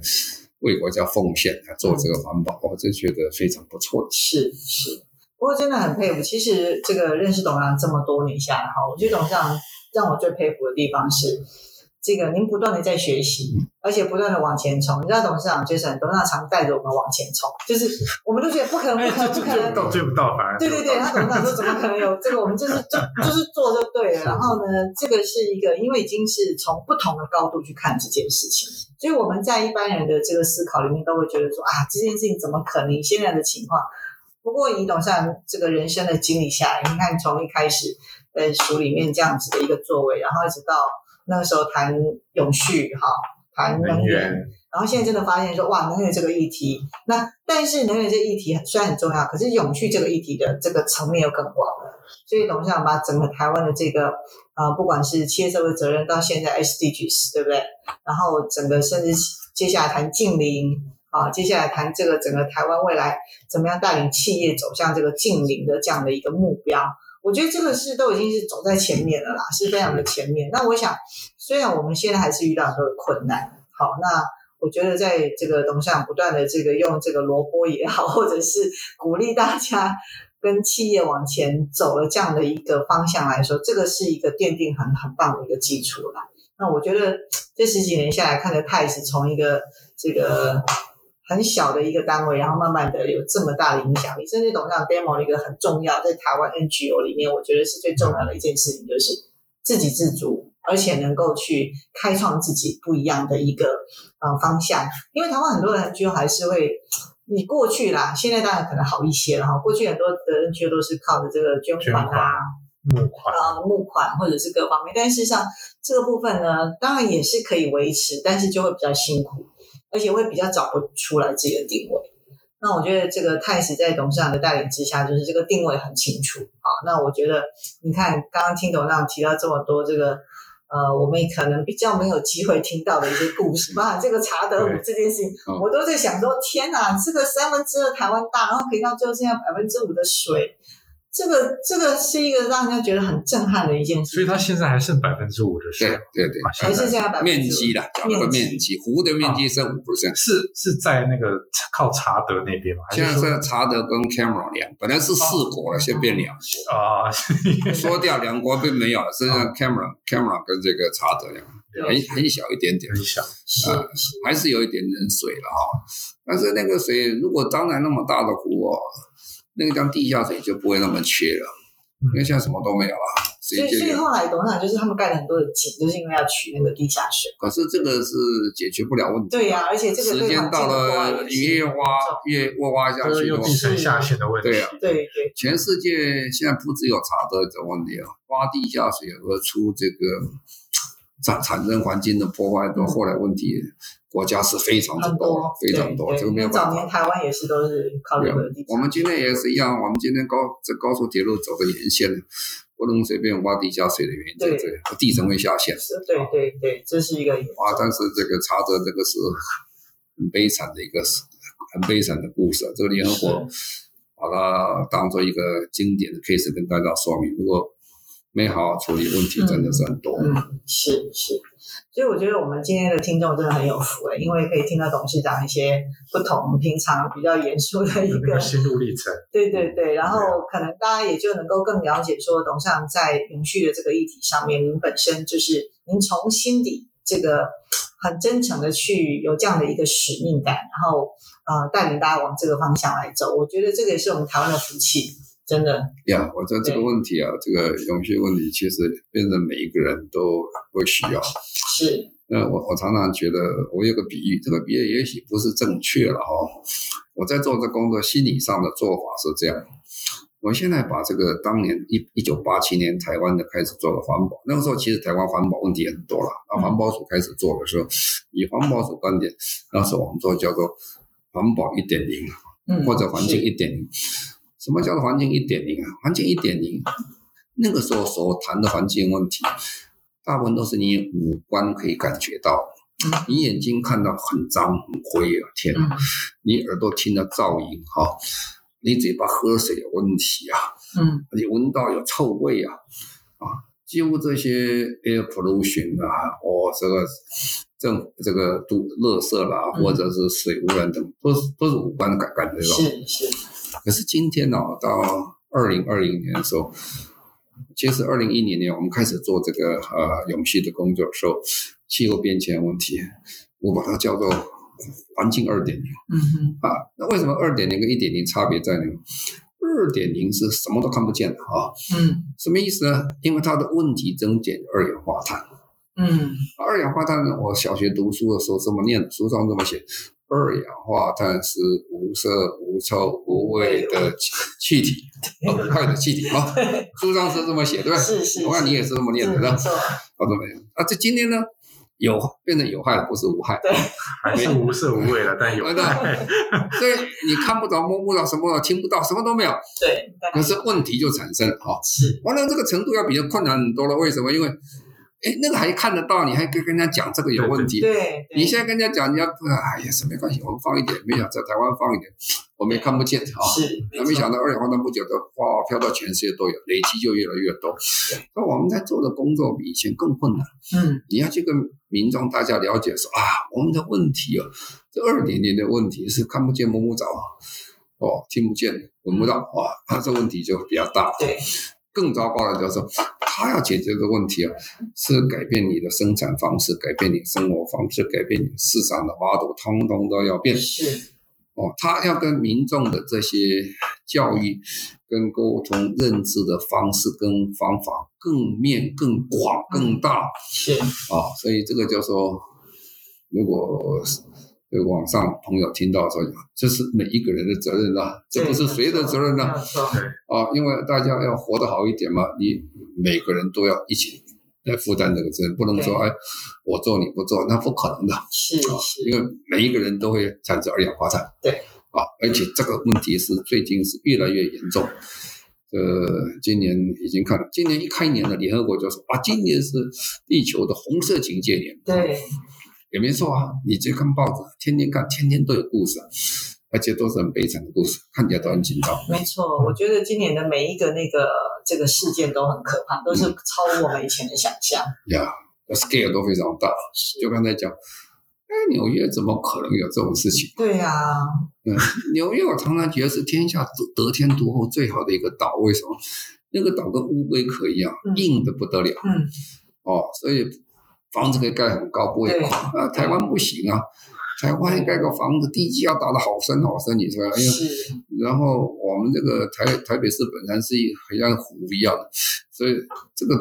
为国家奉献来做这个环保，我就觉得非常不错。是是，不过真的很佩服。其实这个认识董事长这么多年下来哈，我觉得董事长让我最佩服的地方是，这个您不断的在学习，而且不断的往前冲。你知道董事长就是董事长常带着我们往前冲，就是我们都觉得不可能，不可能，不可能。到追不到，反而对对对，他董事长说怎么可能有这个？我们就是就就是做就对了。然后呢，这个是一个，因为已经是从不同的高度去看这件事情，所以我们在一般人的这个思考里面都会觉得说啊，这件事情怎么可能？现在的情况。不过以董事长这个人生的经历下来，你看从一开始在署里面这样子的一个作为，然后一直到那个时候谈永续哈，谈能源，然后现在真的发现说，哇，能源这个议题，那但是能源这个议题虽然很重要，可是永续这个议题的这个层面又更广了。所以董事长把整个台湾的这个呃，不管是企业社会责任到现在 SDGs，对不对？然后整个甚至接下来谈近邻啊，接下来谈这个整个台湾未来怎么样带领企业走向这个近邻的这样的一个目标。我觉得这个是都已经是走在前面了啦，是非常的前面。那我想，虽然我们现在还是遇到很多困难，好，那我觉得在这个董事长不断的这个用这个萝卜也好，或者是鼓励大家跟企业往前走了这样的一个方向来说，这个是一个奠定很很棒的一个基础啦。那我觉得这十几年下来，看着泰是从一个这个很小的一个单位，然后慢慢的有这么大的影响力，甚至董事长 demo 一个很重要，在台湾 NGO 里面，我觉得是最重要的一件事情，就是自给自足，而且能够去开创自己不一样的一个呃方向。因为台湾很多的 NGO 还是会，你过去啦，现在当然可能好一些了哈。过去很多的 NGO 都是靠着这个捐款啊。募款呃募款或者是各方面，但事实上这个部分呢，当然也是可以维持，但是就会比较辛苦，而且会比较找不出来自己的定位。那我觉得这个泰史在董事长的带领之下，就是这个定位很清楚。好，那我觉得你看刚刚听董事长提到这么多这个呃，我们可能比较没有机会听到的一些故事。包含这个查德伍这件事情，嗯我都在想说，天哪，这个三分之二台湾大，然后可以到最后剩下百分之五的水，这个这个是一个让人家觉得很震撼的一件事。所以它现在还剩百分之五的水对，对对，啊还是这样百分之面积啦，讲那个面积，湖的面积剩五 percent。是是在那个靠查德那边吗？现在是查德跟 Cameron 两，本来是四国了，现在变两国。啊，说掉两国并没有了，实际上 Cameron Cameron 跟这个查德两个很很小一点点，很小，是还是有一点点水了哈。但是那个水如果当然那么大的湖哦，那个江地下水就不会那么缺了，嗯因为现在什么都没有了，所以。所以后来董事长就是他们盖了很多的井，就是因为要取那个地下水。可是这个是解决不了问题。对呀、而且这个时间到了，你越挖越越挖下就是去的话，又地层下陷的问题。对啊，对对全世界现在不只有查德的问题啊，挖地下水而出这个产产生环境的破坏，到后来问题，国家是非常多，非常多，对这个没有办法早年。台湾也是都是靠这个地。我们今天也是一样，我们今天高这高速铁路走的沿线，不能随便挖地下水的原因在对这里，地层会下陷。是对对对，这是一个啊，但是这个查着这个是很悲惨的一个很悲惨的故事啊。这个联合国把它当做一个经典的 case 跟大家说明，如果没好好处理问题，真的是很多。嗯，是是，所以我觉得我们今天的听众真的很有福诶，因为可以听到董事长一些不同平常比较严肃的一个心路历程，对对对，然后可能大家也就能够更了解说，董事长在永续的这个议题上面，您本身就是您从心底这个很真诚的去有这样的一个使命感，然后呃带领大家往这个方向来走。我觉得这个也是我们台湾的福气，真的。呀我觉得这个问题啊，这个永续问题，其实变成每一个人都会需要。是，那我我常常觉得，我有个比喻，这个比喻也许不是正确了哈、我在做这工作，心理上的做法是这样。我现在把这个当年一一九八七年台湾的开始做的环保，那个时候其实台湾环保问题很多了。那环保署开始做的时候，以环保署观点，那时候我们做叫做环保一点零，嗯，或者环境是一点零。什么叫做环境一点零啊？环境一点零，那个时候所谈的环境问题，大部分都是你五官可以感觉到你眼睛看到很脏很灰啊，天啊！嗯你耳朵听到噪音哈、你嘴巴喝水有问题啊，嗯你闻到有臭味啊，啊，几乎这些 air pollution 啊，哦，这个政这个都垃圾啦，嗯或者是水污染等，都是都是五官感感觉到。是是，可是今天呢、到二零二零年的时候，其实二零一零年我们开始做这个呃永续的工作的时候，气候变迁问题，我把它叫做环境二点零嗯哼，啊。那为什么二点零跟一点零差别在哪？二点零是什么都看不见的啊，嗯什么意思呢？因为它的问题增减二氧化碳。嗯二氧化碳呢，我小学读书的时候这么念，书上这么写：二氧化碳是无色、无臭、无味的气气体，哦无害的气体啊。书上是这么写，对吧？是是我看你也是这么念的，对吧？是没错，好这么念。啊，这今天呢，有变成有害了，不是无害。还是无色无味了，但有对害。所以你看不着、摸不着，什么都听不到，什么都没有。对，可是问题就产生了哈。是完了，这个程度要比较困难很多了。为什么？因为，哎，那个还看得到，你还跟跟人家讲这个有问题。对，对你现在跟人家讲，人家哎呀，是没关系，我们放一点，没想到在台湾放一点，我们也看不见啊。是，那没想到二氧化碳不久的哗飘到全世界都有，累积就越来越多。那我们在做的工作比以前更困难。嗯你要去跟民众大家了解说啊，我们的问题哦，这二点零的问题是看不见摸不着，哦，听不见闻不到，哇，那这问题就比较大。对，更糟糕的就是说，他要解决的问题啊，是改变你的生产方式，改变你生活方式，改变你市场的 model，通通都要变。是，哦，他要跟民众的这些教育、跟沟通、认知的方式跟方法更面、更广、更大。是，啊，所以这个就说，如果这个网上朋友听到说，这是每一个人的责任啊，这不是谁的责任呢、啊，因为大家要活得好一点嘛，你每个人都要一起来负担这个责任，不能说对哎我做你不做，那不可能的。是是，因为每一个人都会产生二氧化碳。对，啊，而且这个问题是最近是越来越严重，所呃，今年已经看了，今年一开年了，联合国就说啊，今年是地球的红色警戒年。对，也没错啊，你去看报纸，天天看，天天都有故事，而且都是很悲惨的故事，看起来都很紧张。没错，我觉得今年的每一个那个这个事件都很可怕，都是超乎我们以前的想象。呀、scale 都非常大。就刚才讲，哎，纽约怎么可能有这种事情？对啊，嗯，纽约我常常觉得是天下得得天独厚最好的一个岛，为什么？那个岛跟乌龟壳一样，嗯硬的不得了嗯，哦，所以房子可以盖很高，不会垮。啊，台湾不行啊，台湾盖个房子，地基要打得好深好深，你说，哎呀，然后我们这个台台北市本身是一很像湖一样的，所以这个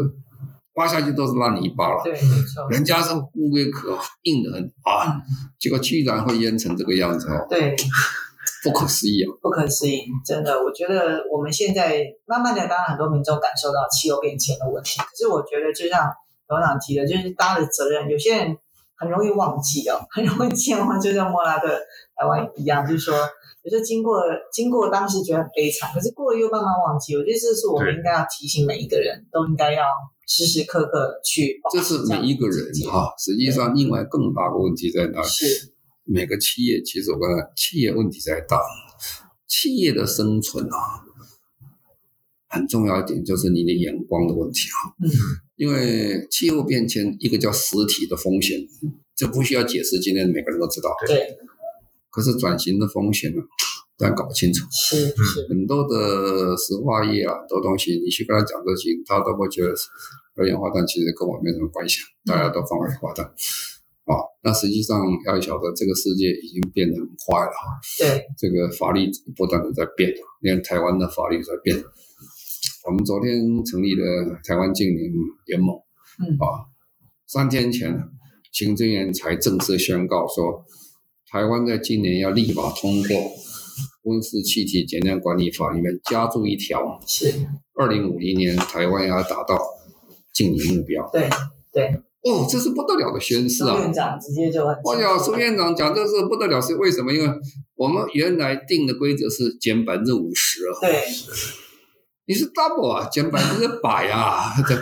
挖下去都是烂泥巴了。对，没错，人家是乌龟壳，硬的很啊，结果居然会淹成这个样子哦，对，不可思议啊！不可思议，真的，我觉得我们现在慢慢的，当然很多民众感受到气候变迁的问题，可是我觉得就像董事长提的，就是大家的责任，有些人很容易忘记哦，很容易健忘，就像莫拉克台湾一样，就是说。有时候经过经过当时觉得很悲惨，可是过了又慢慢忘记。我觉得这是我们应该要提醒每一个人都应该要时时刻刻去保这是每一个人哈、实际上，另外更大的问题在哪里？是每个企业其实我刚才企业问题在大，企业的生存啊，很重要一点就是你的眼光的问题啊。嗯，因为气候变迁，一个叫实体的风险，这不需要解释，今天每个人都知道。对，可是转型的风险呢，但搞不清楚。是是，很多的石化业啊，很多东西，你去跟他讲这些，他都会觉得二氧化碳其实跟我没什么关系，大家都放二氧化碳。啊，那实际上要晓得，这个世界已经变得很快了哈，对，这个法律不断的在变，连台湾的法律在变。我们昨天成立了台湾净零联盟，嗯啊，三天前行政院才正式宣告说，台湾在今年要立法通过温室气体减量管理法里面加注一条，是，二零五零年台湾要达到净零目标。对对。哦，这是不得了的宣誓啊！苏院长直接就很我讲苏院长讲这是不得了，是为什么？因为我们原来定的规则是减百分之五十啊，对你是 double 啊，减百分之百啊，这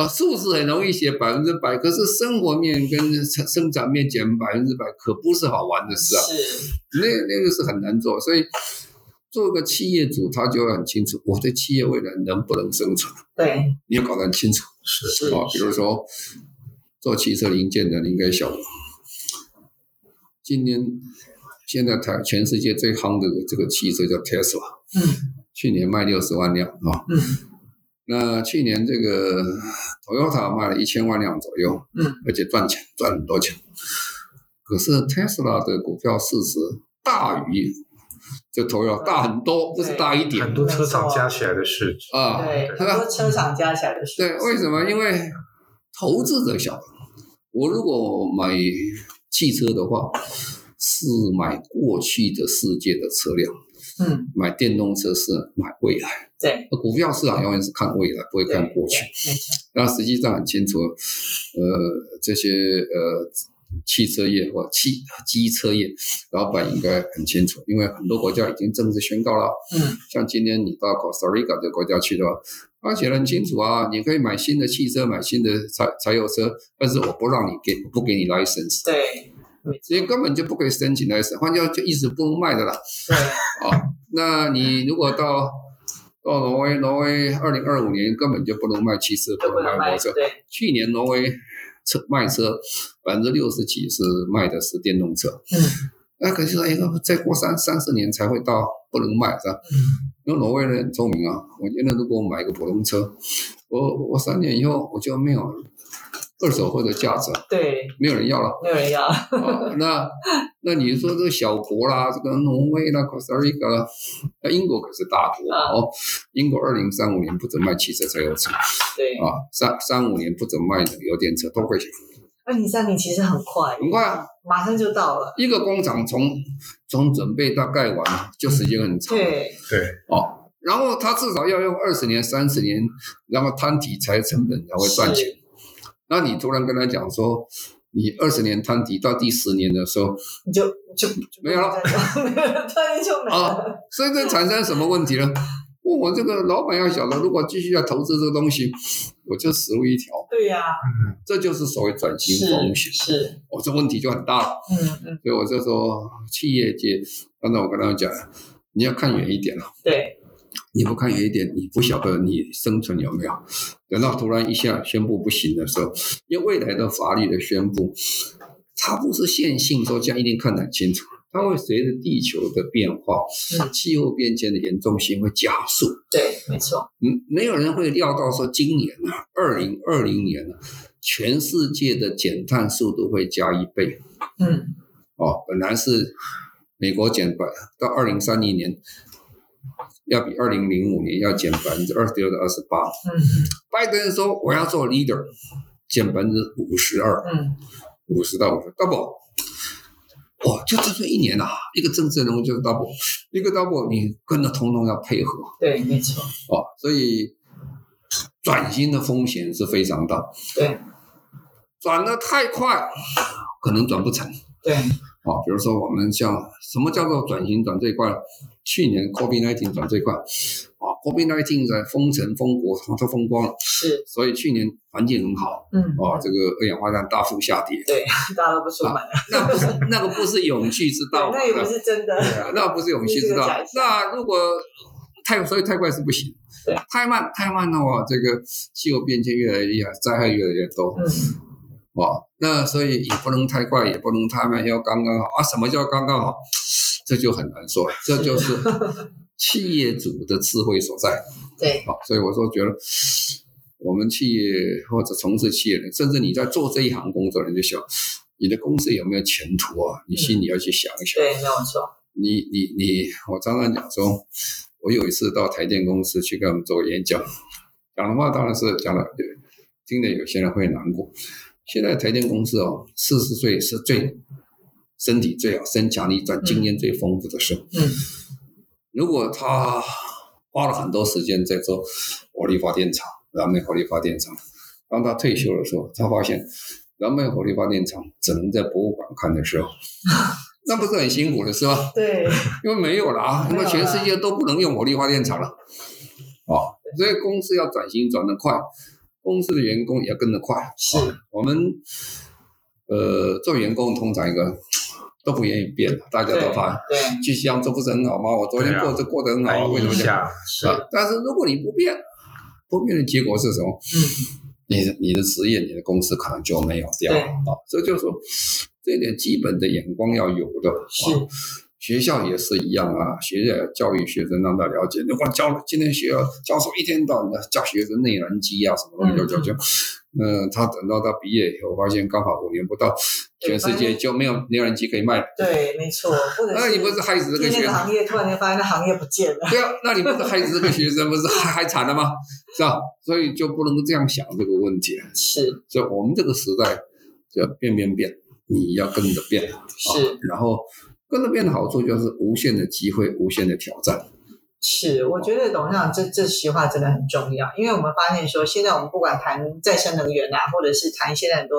啊数字很容易写百分之百，可是生活面跟生生产面减百分之百可不是好玩的事啊，是。那那个是很难做，所以做个企业主他就要很清楚，我的企业未来能不能生存，对。你要搞得很清楚。是。是啊，比如说做汽车零件的，你应该晓得，今年现在台全世界最夯的这个汽车叫 Tesla，嗯去年卖六十万辆啊。嗯那去年这个 Toyota 卖了一千万辆左右，嗯，而且赚钱，赚很多钱。可是 Tesla 的股票市值大于这 Toyota 大很多，这是大一点很多车厂加起来的市值，啊。对，很多车厂加起来的市值对，为什么？因为投资者想，我如果买汽车的话，是买过去的世界的车辆，嗯买电动车是买未来。对股票市场永远是看未来，不会看过去。那实际上很清楚，呃，这些呃汽车业或汽机车业老板应该很清楚，因为很多国家已经正式宣告了。嗯像今天你到 Costa Rica 这个国家去的话，他写的很清楚啊，你可以买新的汽车，买新的柴柴油车，但是我不让你给不给你 license，对没错你根本就不可以申请 license，换句话就一直不能卖的啦。对啊，那你如果到到挪威，挪威二零二五年根本就不能卖汽车，不能卖卖摩托车。去年挪威车卖车百分之六十几是卖的是电动车，嗯那可是说，哎，再过三三四年才会到不能卖，是吧？嗯因为挪威人很聪明啊，我觉得如果我买一个普通车，我我三年以后我就没有二手货的价值，对，没有人要了。没有人要 啊那那你说这个小国啦，这个挪威啦、Costa Rica 啦，那英国可是大国啊哦。英国二零三五年不准卖汽车、柴油车对，啊，三三五年不准卖油电车，都会行，二零三零其实很快，很快啊。马上就到了。一个工厂从从准备到盖完，就时间很长。对对，哦，然后他至少要用二十年、三十年，然后摊底才成本才会赚钱。那你突然跟他讲说，你二十年摊底到第十年的时候，你就就就没有了 了，突然就没啊了。所以这产生什么问题呢？问我这个老板要晓得，如果继续要投资这个东西，我就死路一条。对呀、嗯，这就是所谓转型风险。是，我、这问题就很大了。嗯嗯，所以我就说，企业界，刚才我跟他们讲，你要看远一点了。对，你不看远一点，你不晓得你生存有没有。等到突然一下宣布不行的时候，因为未来的法律的宣布，它不是线性说这样一定看得很清楚，它会随着地球的变化，嗯气候变迁的严重性会加速。对，没错，嗯，没有人会料到说今年啊，二零二零年啊，全世界的减碳速度会加一倍。嗯，哦，本来是美国减百到二零三零年要比二零零五年要减百分之二十六到二十八。嗯拜登说我要做 leader，减百分之五十二，嗯，五十到五十 double。哇，就这一年啊，一个政治人物就是 double，一个 double，你跟着通通要配合。对，没错，哦，所以转型的风险是非常大，对。转的太快可能转不成。对，啊，比如说我们像什么叫做转型转最快？去年 COVID-19 转最快，啊，COVID-19 在封城封国，它 都封光了，是，所以去年环境很好，嗯，啊，这个二氧化碳大幅下跌，对，大家都不出门。了，那不是那个不是勇气之道，，那也不是真的，那不是勇气之道。那如果太所以太快是不行。对，太慢太慢的话，这个气候变迁越来越厉害，灾害越来越多，嗯，哇，那所以也不能太快，也不能太慢，要刚刚好啊。什么叫刚刚好？这就很难说，这就是 企业主的智慧所在对，哦。所以我说，觉得我们企业或者从事企业人，甚至你在做这一行工作的人，就想你的公司有没有前途啊？你心里要去想一想。对，没有错，你你你，我常常讲说，我有一次到台电公司去给他们做演讲，讲的话当然是讲了，听的有些人会难过。现在台电公司哦，四十岁是最身体最好、身强力壮、经验最丰富的时候。嗯，如果他花了很多时间在做火力发电厂、燃煤火力发电厂，当他退休的时候，他发现燃煤火力发电厂只能在博物馆看的时候，那不是很辛苦的是吧？对，因为没有了啊，因为全世界都不能用火力发电厂了，啊，所以公司要转型转得快，公司的员工也要跟得快。是啊我们呃做员工通常一个 都不愿意变，大家都怕对，继续这不是很好吗？我昨天过着过得很好啊，为什么这样？下？是，啊，但是如果你不变，不变的结果是什么？嗯，你的你的职业、你的公司可能就没有掉对啊。这就是说，这点基本的眼光要有的。是啊学校也是一样啊，学校教育学生让他了解。如果教今天学校教授一天到晚的教学生内燃机啊，什么东西教教教，嗯，他等到他毕业以后，发现刚好五年不到，全世界就没有内燃机可以卖了。对，没错，那你不是害死这个学生？那个行业，突然间发现那行业不见了，对啊，那你不是害死这个学生，不是害害惨了吗？是吧？所以就不能这样想这个问题了。是所以我们这个时代就要变变变，你要跟着变。是啊然后跟着变的好处就是无限的机会，无限的挑战。是，我觉得董事长这这席话真的很重要，因为我们发现说，现在我们不管谈再生能源啊，或者是谈现在很多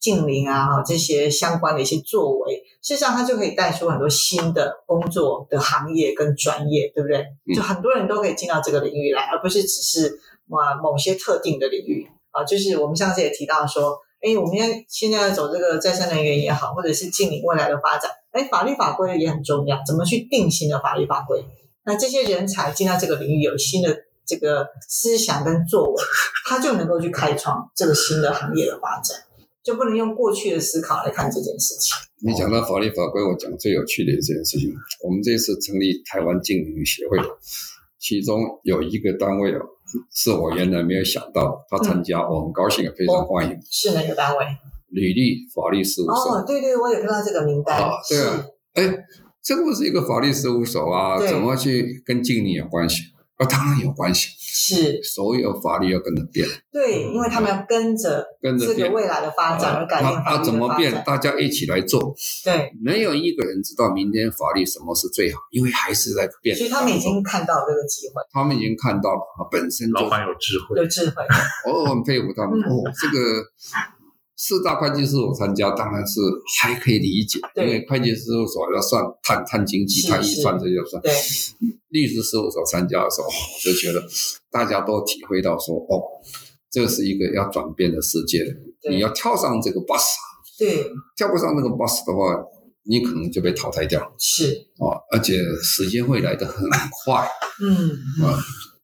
近邻啊哈这些相关的一些作为，事实上它就可以带出很多新的工作的行业跟专业，对不对？嗯就很多人都可以进到这个领域来，而不是只是哇某些特定的领域啊。就是我们上次也提到说，哎，我们现在现在要走这个再生能源也好，或者是近邻未来的发展，哎，法律法规也很重要，怎么去定新的法律法规？那这些人才进到这个领域有新的这个思想跟作为，他就能够去开创这个新的行业的发展，就不能用过去的思考来看这件事情。你讲到法律法规，我讲最有趣的一件事情，我们这次成立台湾经营协会，其中有一个单位哦，是我原来没有想到，他参加，我很高兴，非常欢迎。是哪个单位？履历法律事务所哦，对对，我也看到这个名单。啊，对啊，哎，这个不是一个法律事务所啊，怎么去跟经理有关系？啊，当然有关系，是，所有法律要跟着变，对，因为他们要跟着这个跟着这个。未来的发展而改变啊法律啊怎么变？大家一起来做。对，没有一个人知道明天法律什么是最好，因为还是在变。所以他们已经看到这个机会，他们已经看到了，啊，本身就老板有智慧，有智慧。我很佩服他们。嗯哦，这个四大会计事务所参加，当然是还可以理解，因为会计事务所要算碳、碳经济、是探预算这些算。对，律师事务所参加的时候，我就觉得大家都体会到说，哦，这是一个要转变的世界，你要跳上这个 bus，对，跳不上那个 bus 的话，你可能就被淘汰掉是，哦，而且时间会来得很快，嗯，嗯。啊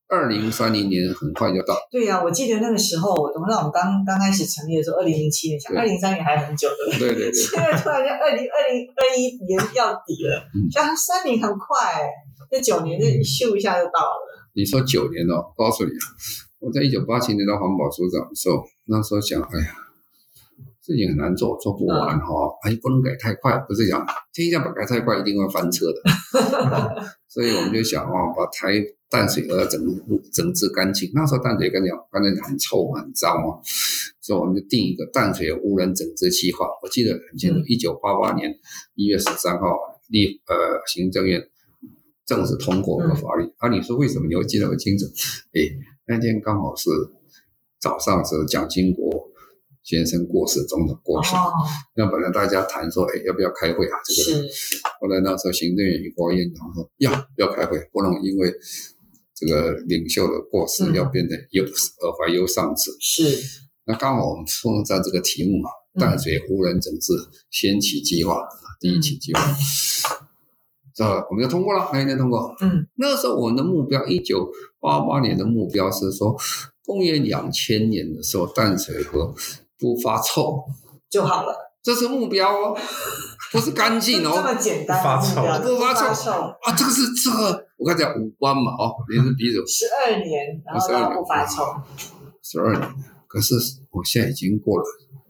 二零三零年很快就到，对呀、我记得那个时候，董事长我们刚刚开始成立的时候，二零零七年，想对。二零三年还很久，对不对？对对。对，现在突然间二零二零二一年要底了嗯，像三年很快，那九年这咻一下就到了。你说九年哦，告诉你啊，我在一九八七年当环保署长的时候，那时候想，哎呀，事情很难做，做不完哈、哎，不能改太快，不是讲天下不改太快一定会翻车的，所以我们就想哦，把台淡水河整整治干净。那时候淡水跟讲，刚才讲很臭很脏哦，所以我们就定一个淡水污染整治计划。我记得很清楚，一九八八年一月十三号，立呃行政院正式通过这个法律。啊，你说为什么你会记得很清楚？哎，那天刚好是早上是蒋经国先生过世，总统过世。哦，那本来大家谈说，哎，要不要开会啊？这个是，后来那时候行政院与国院长说要要开会，不能因为这个领袖的过失嗯要变得忧呃怀忧丧志。是，那刚好我们碰上这个题目嘛，嗯淡水湖人整治先期计划第一期计划，这我们就通过了，那一年通过。嗯，那时候我们的目标，一九八八年的目标是说，公元两千年的时候，淡水河不发臭，就好了，这是目标哦，不是干净哦 这哦。么简单不发臭不发臭臭，啊，这个是这个，我刚才讲五官嘛，哦，连着鼻子十二年，然后到不发愁，十二年，可是我现在已经过了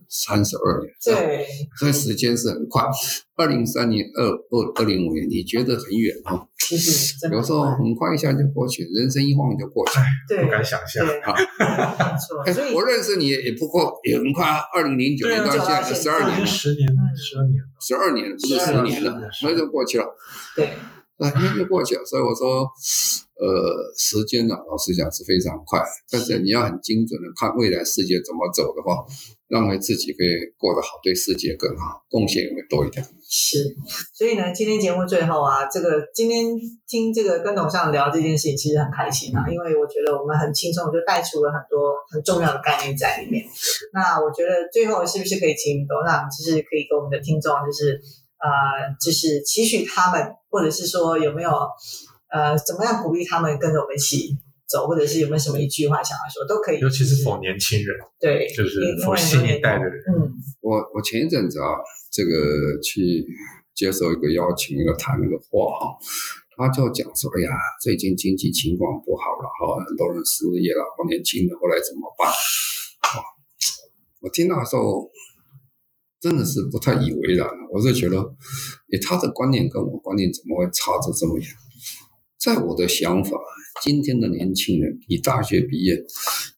三十二年，对，所以时间是很快。二零三年、二二二零五年，你觉得很远哦，其实真的有时候很快一下就过去，人生一晃就过去。对不敢想象。对，好没错，哎，我认识你也不过也很快啊，二零零九年到现在十二年了，十年，十二年了。十二年了，不是12十年了年，所以就过去了。对，那天就过去了，所以我说，呃，时间呢、老实讲是非常快，但是你要很精准的看未来世界怎么走的话，让为自己可以过得好，对世界更好，贡献也会多一点。是，所以呢，今天节目最后啊，这个今天听这个跟董事长聊这件事情，其实很开心啊，因为我觉得我们很轻松，就带出了很多很重要的概念在里面。那我觉得最后是不是可以请董事长，就是可以跟我们的听众，就是呃，就是期许他们，或者是说有没有呃，怎么样鼓励他们跟着我们一起走，或者是有没有什么一句话想要说，都可以。尤其是就否年轻人，对，就是否新一代的人，嗯我我前一阵子啊，这个去接受一个邀请，一个谈那个话哈，他就讲说，哎呀，最近经济情况不好了哈，很多人失业了，好年轻人后来怎么办？啊，我听到的时候真的是不太以为然，我是觉得，诶，他的观念跟我观念怎么会差着这么远？在我的想法，今天的年轻人，你大学毕业，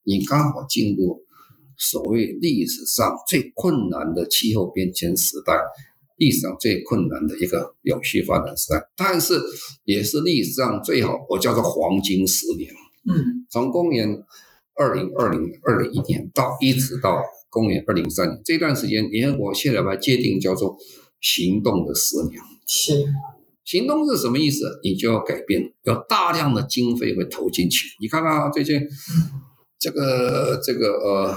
你刚好进入所谓历史上最困难的气候变迁时代，历史上最困难的一个永续发展时代，但是也是历史上最好，我叫做黄金十年，嗯从公元二零二零二零一年到一直到公元二零三年这段时间，你看我现在把它界定叫做行动的十年。是行动是什么意思？你就要改变，有大量的经费会投进去。你看看啊，最近这个这个呃，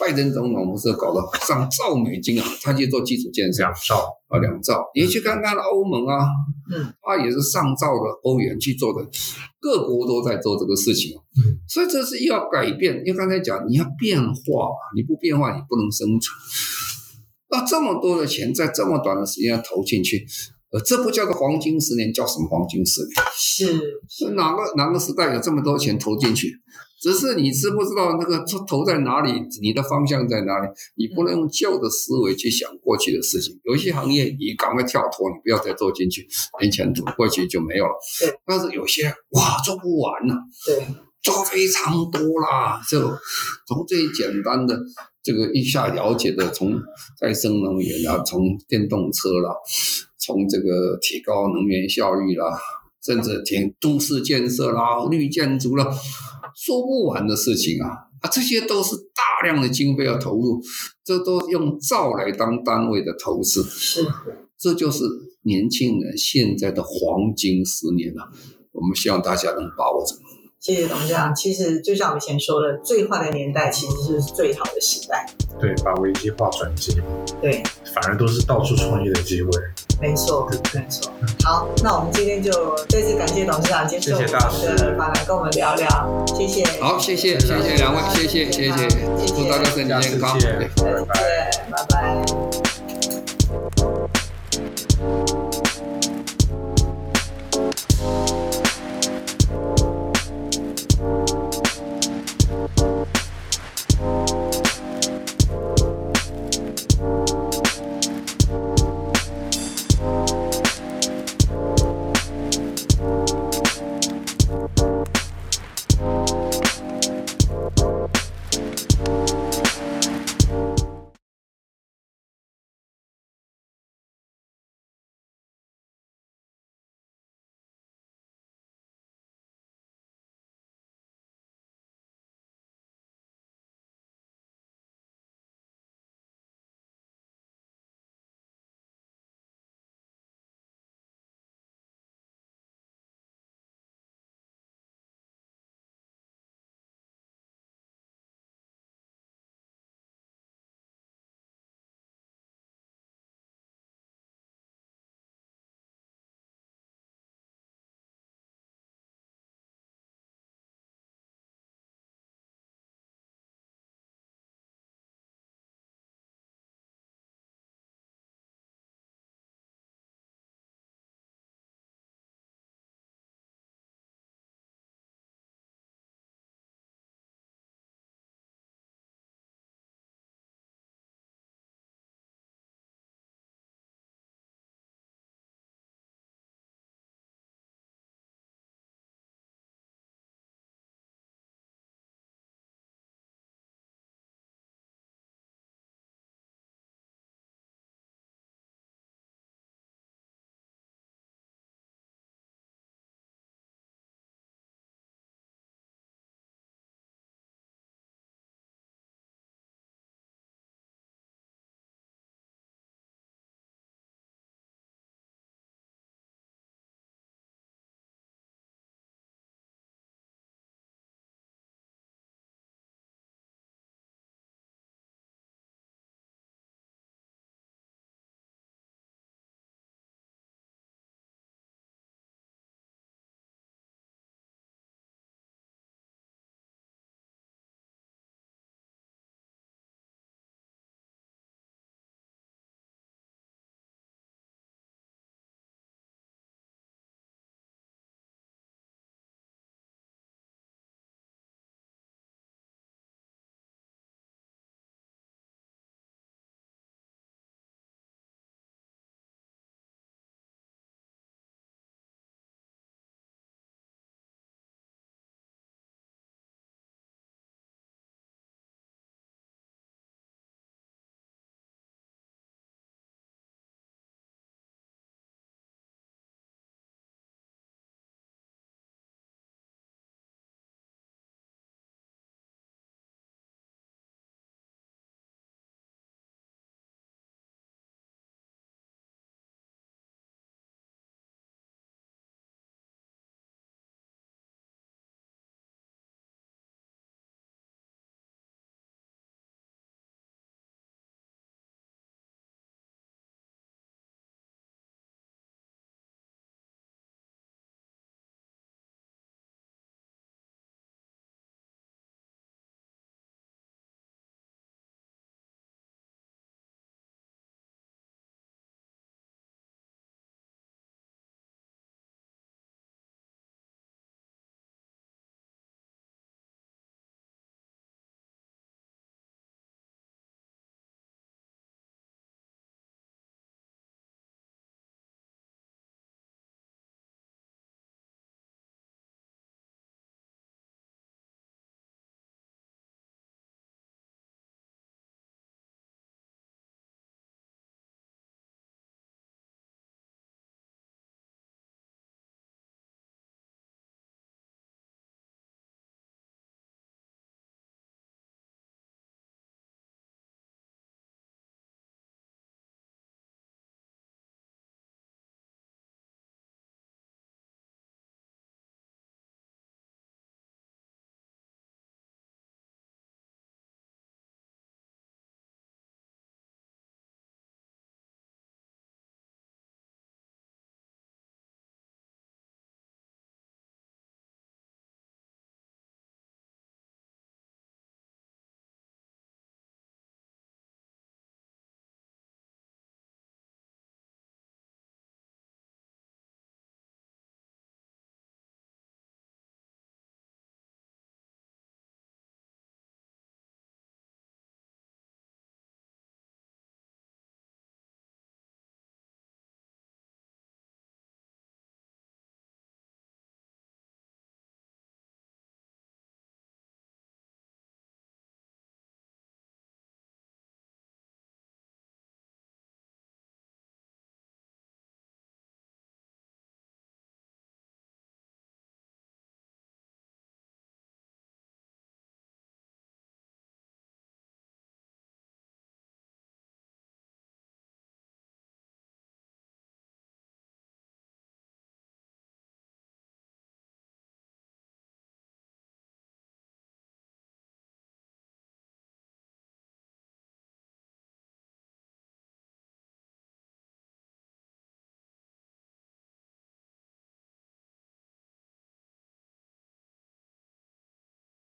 拜登总统不是搞了上兆美金啊，他去做基础建设两兆，啊，两兆。你去看看欧盟啊，嗯，他也是上兆的欧元去做的，各国都在做这个事情。嗯，所以这是要改变。因为刚才讲你要变化，你不变化你不能生存。那这么多的钱在这么短的时间投进去，呃，这不叫做黄金十年，叫什么黄金十年？是是哪个哪个时代有这么多钱投进去？只是你知不知道那个投投在哪里，你的方向在哪里？你不能用旧的思维去想过去的事情。有一些行业你赶快跳脱，你不要再做进去，没前途，过去就没有了对。但是有些哇做不完了、对，做非常多啦。就从最简单的这个一下了解的，从再生能源啦，从电动车啦，从这个提高能源效率啦，甚至填都市建设啦、绿建筑啦，说不完的事情啊。啊，这些都是大量的经费要投入，这都用兆来当单位的投资，是，这就是年轻人现在的黄金十年了、我们希望大家能把握住。谢谢董事长。其实就像我以前说的，最坏的年代其实是最好的时代。对，把危机化转机。对，反而都是到处创业的机会。没错，没错。好，那我们今天就再次感谢董事长接受我们的访谈，跟我们聊聊。谢谢。好，谢谢，谢谢两位，谢谢，谢谢。祝大家身体健康。再见，拜拜。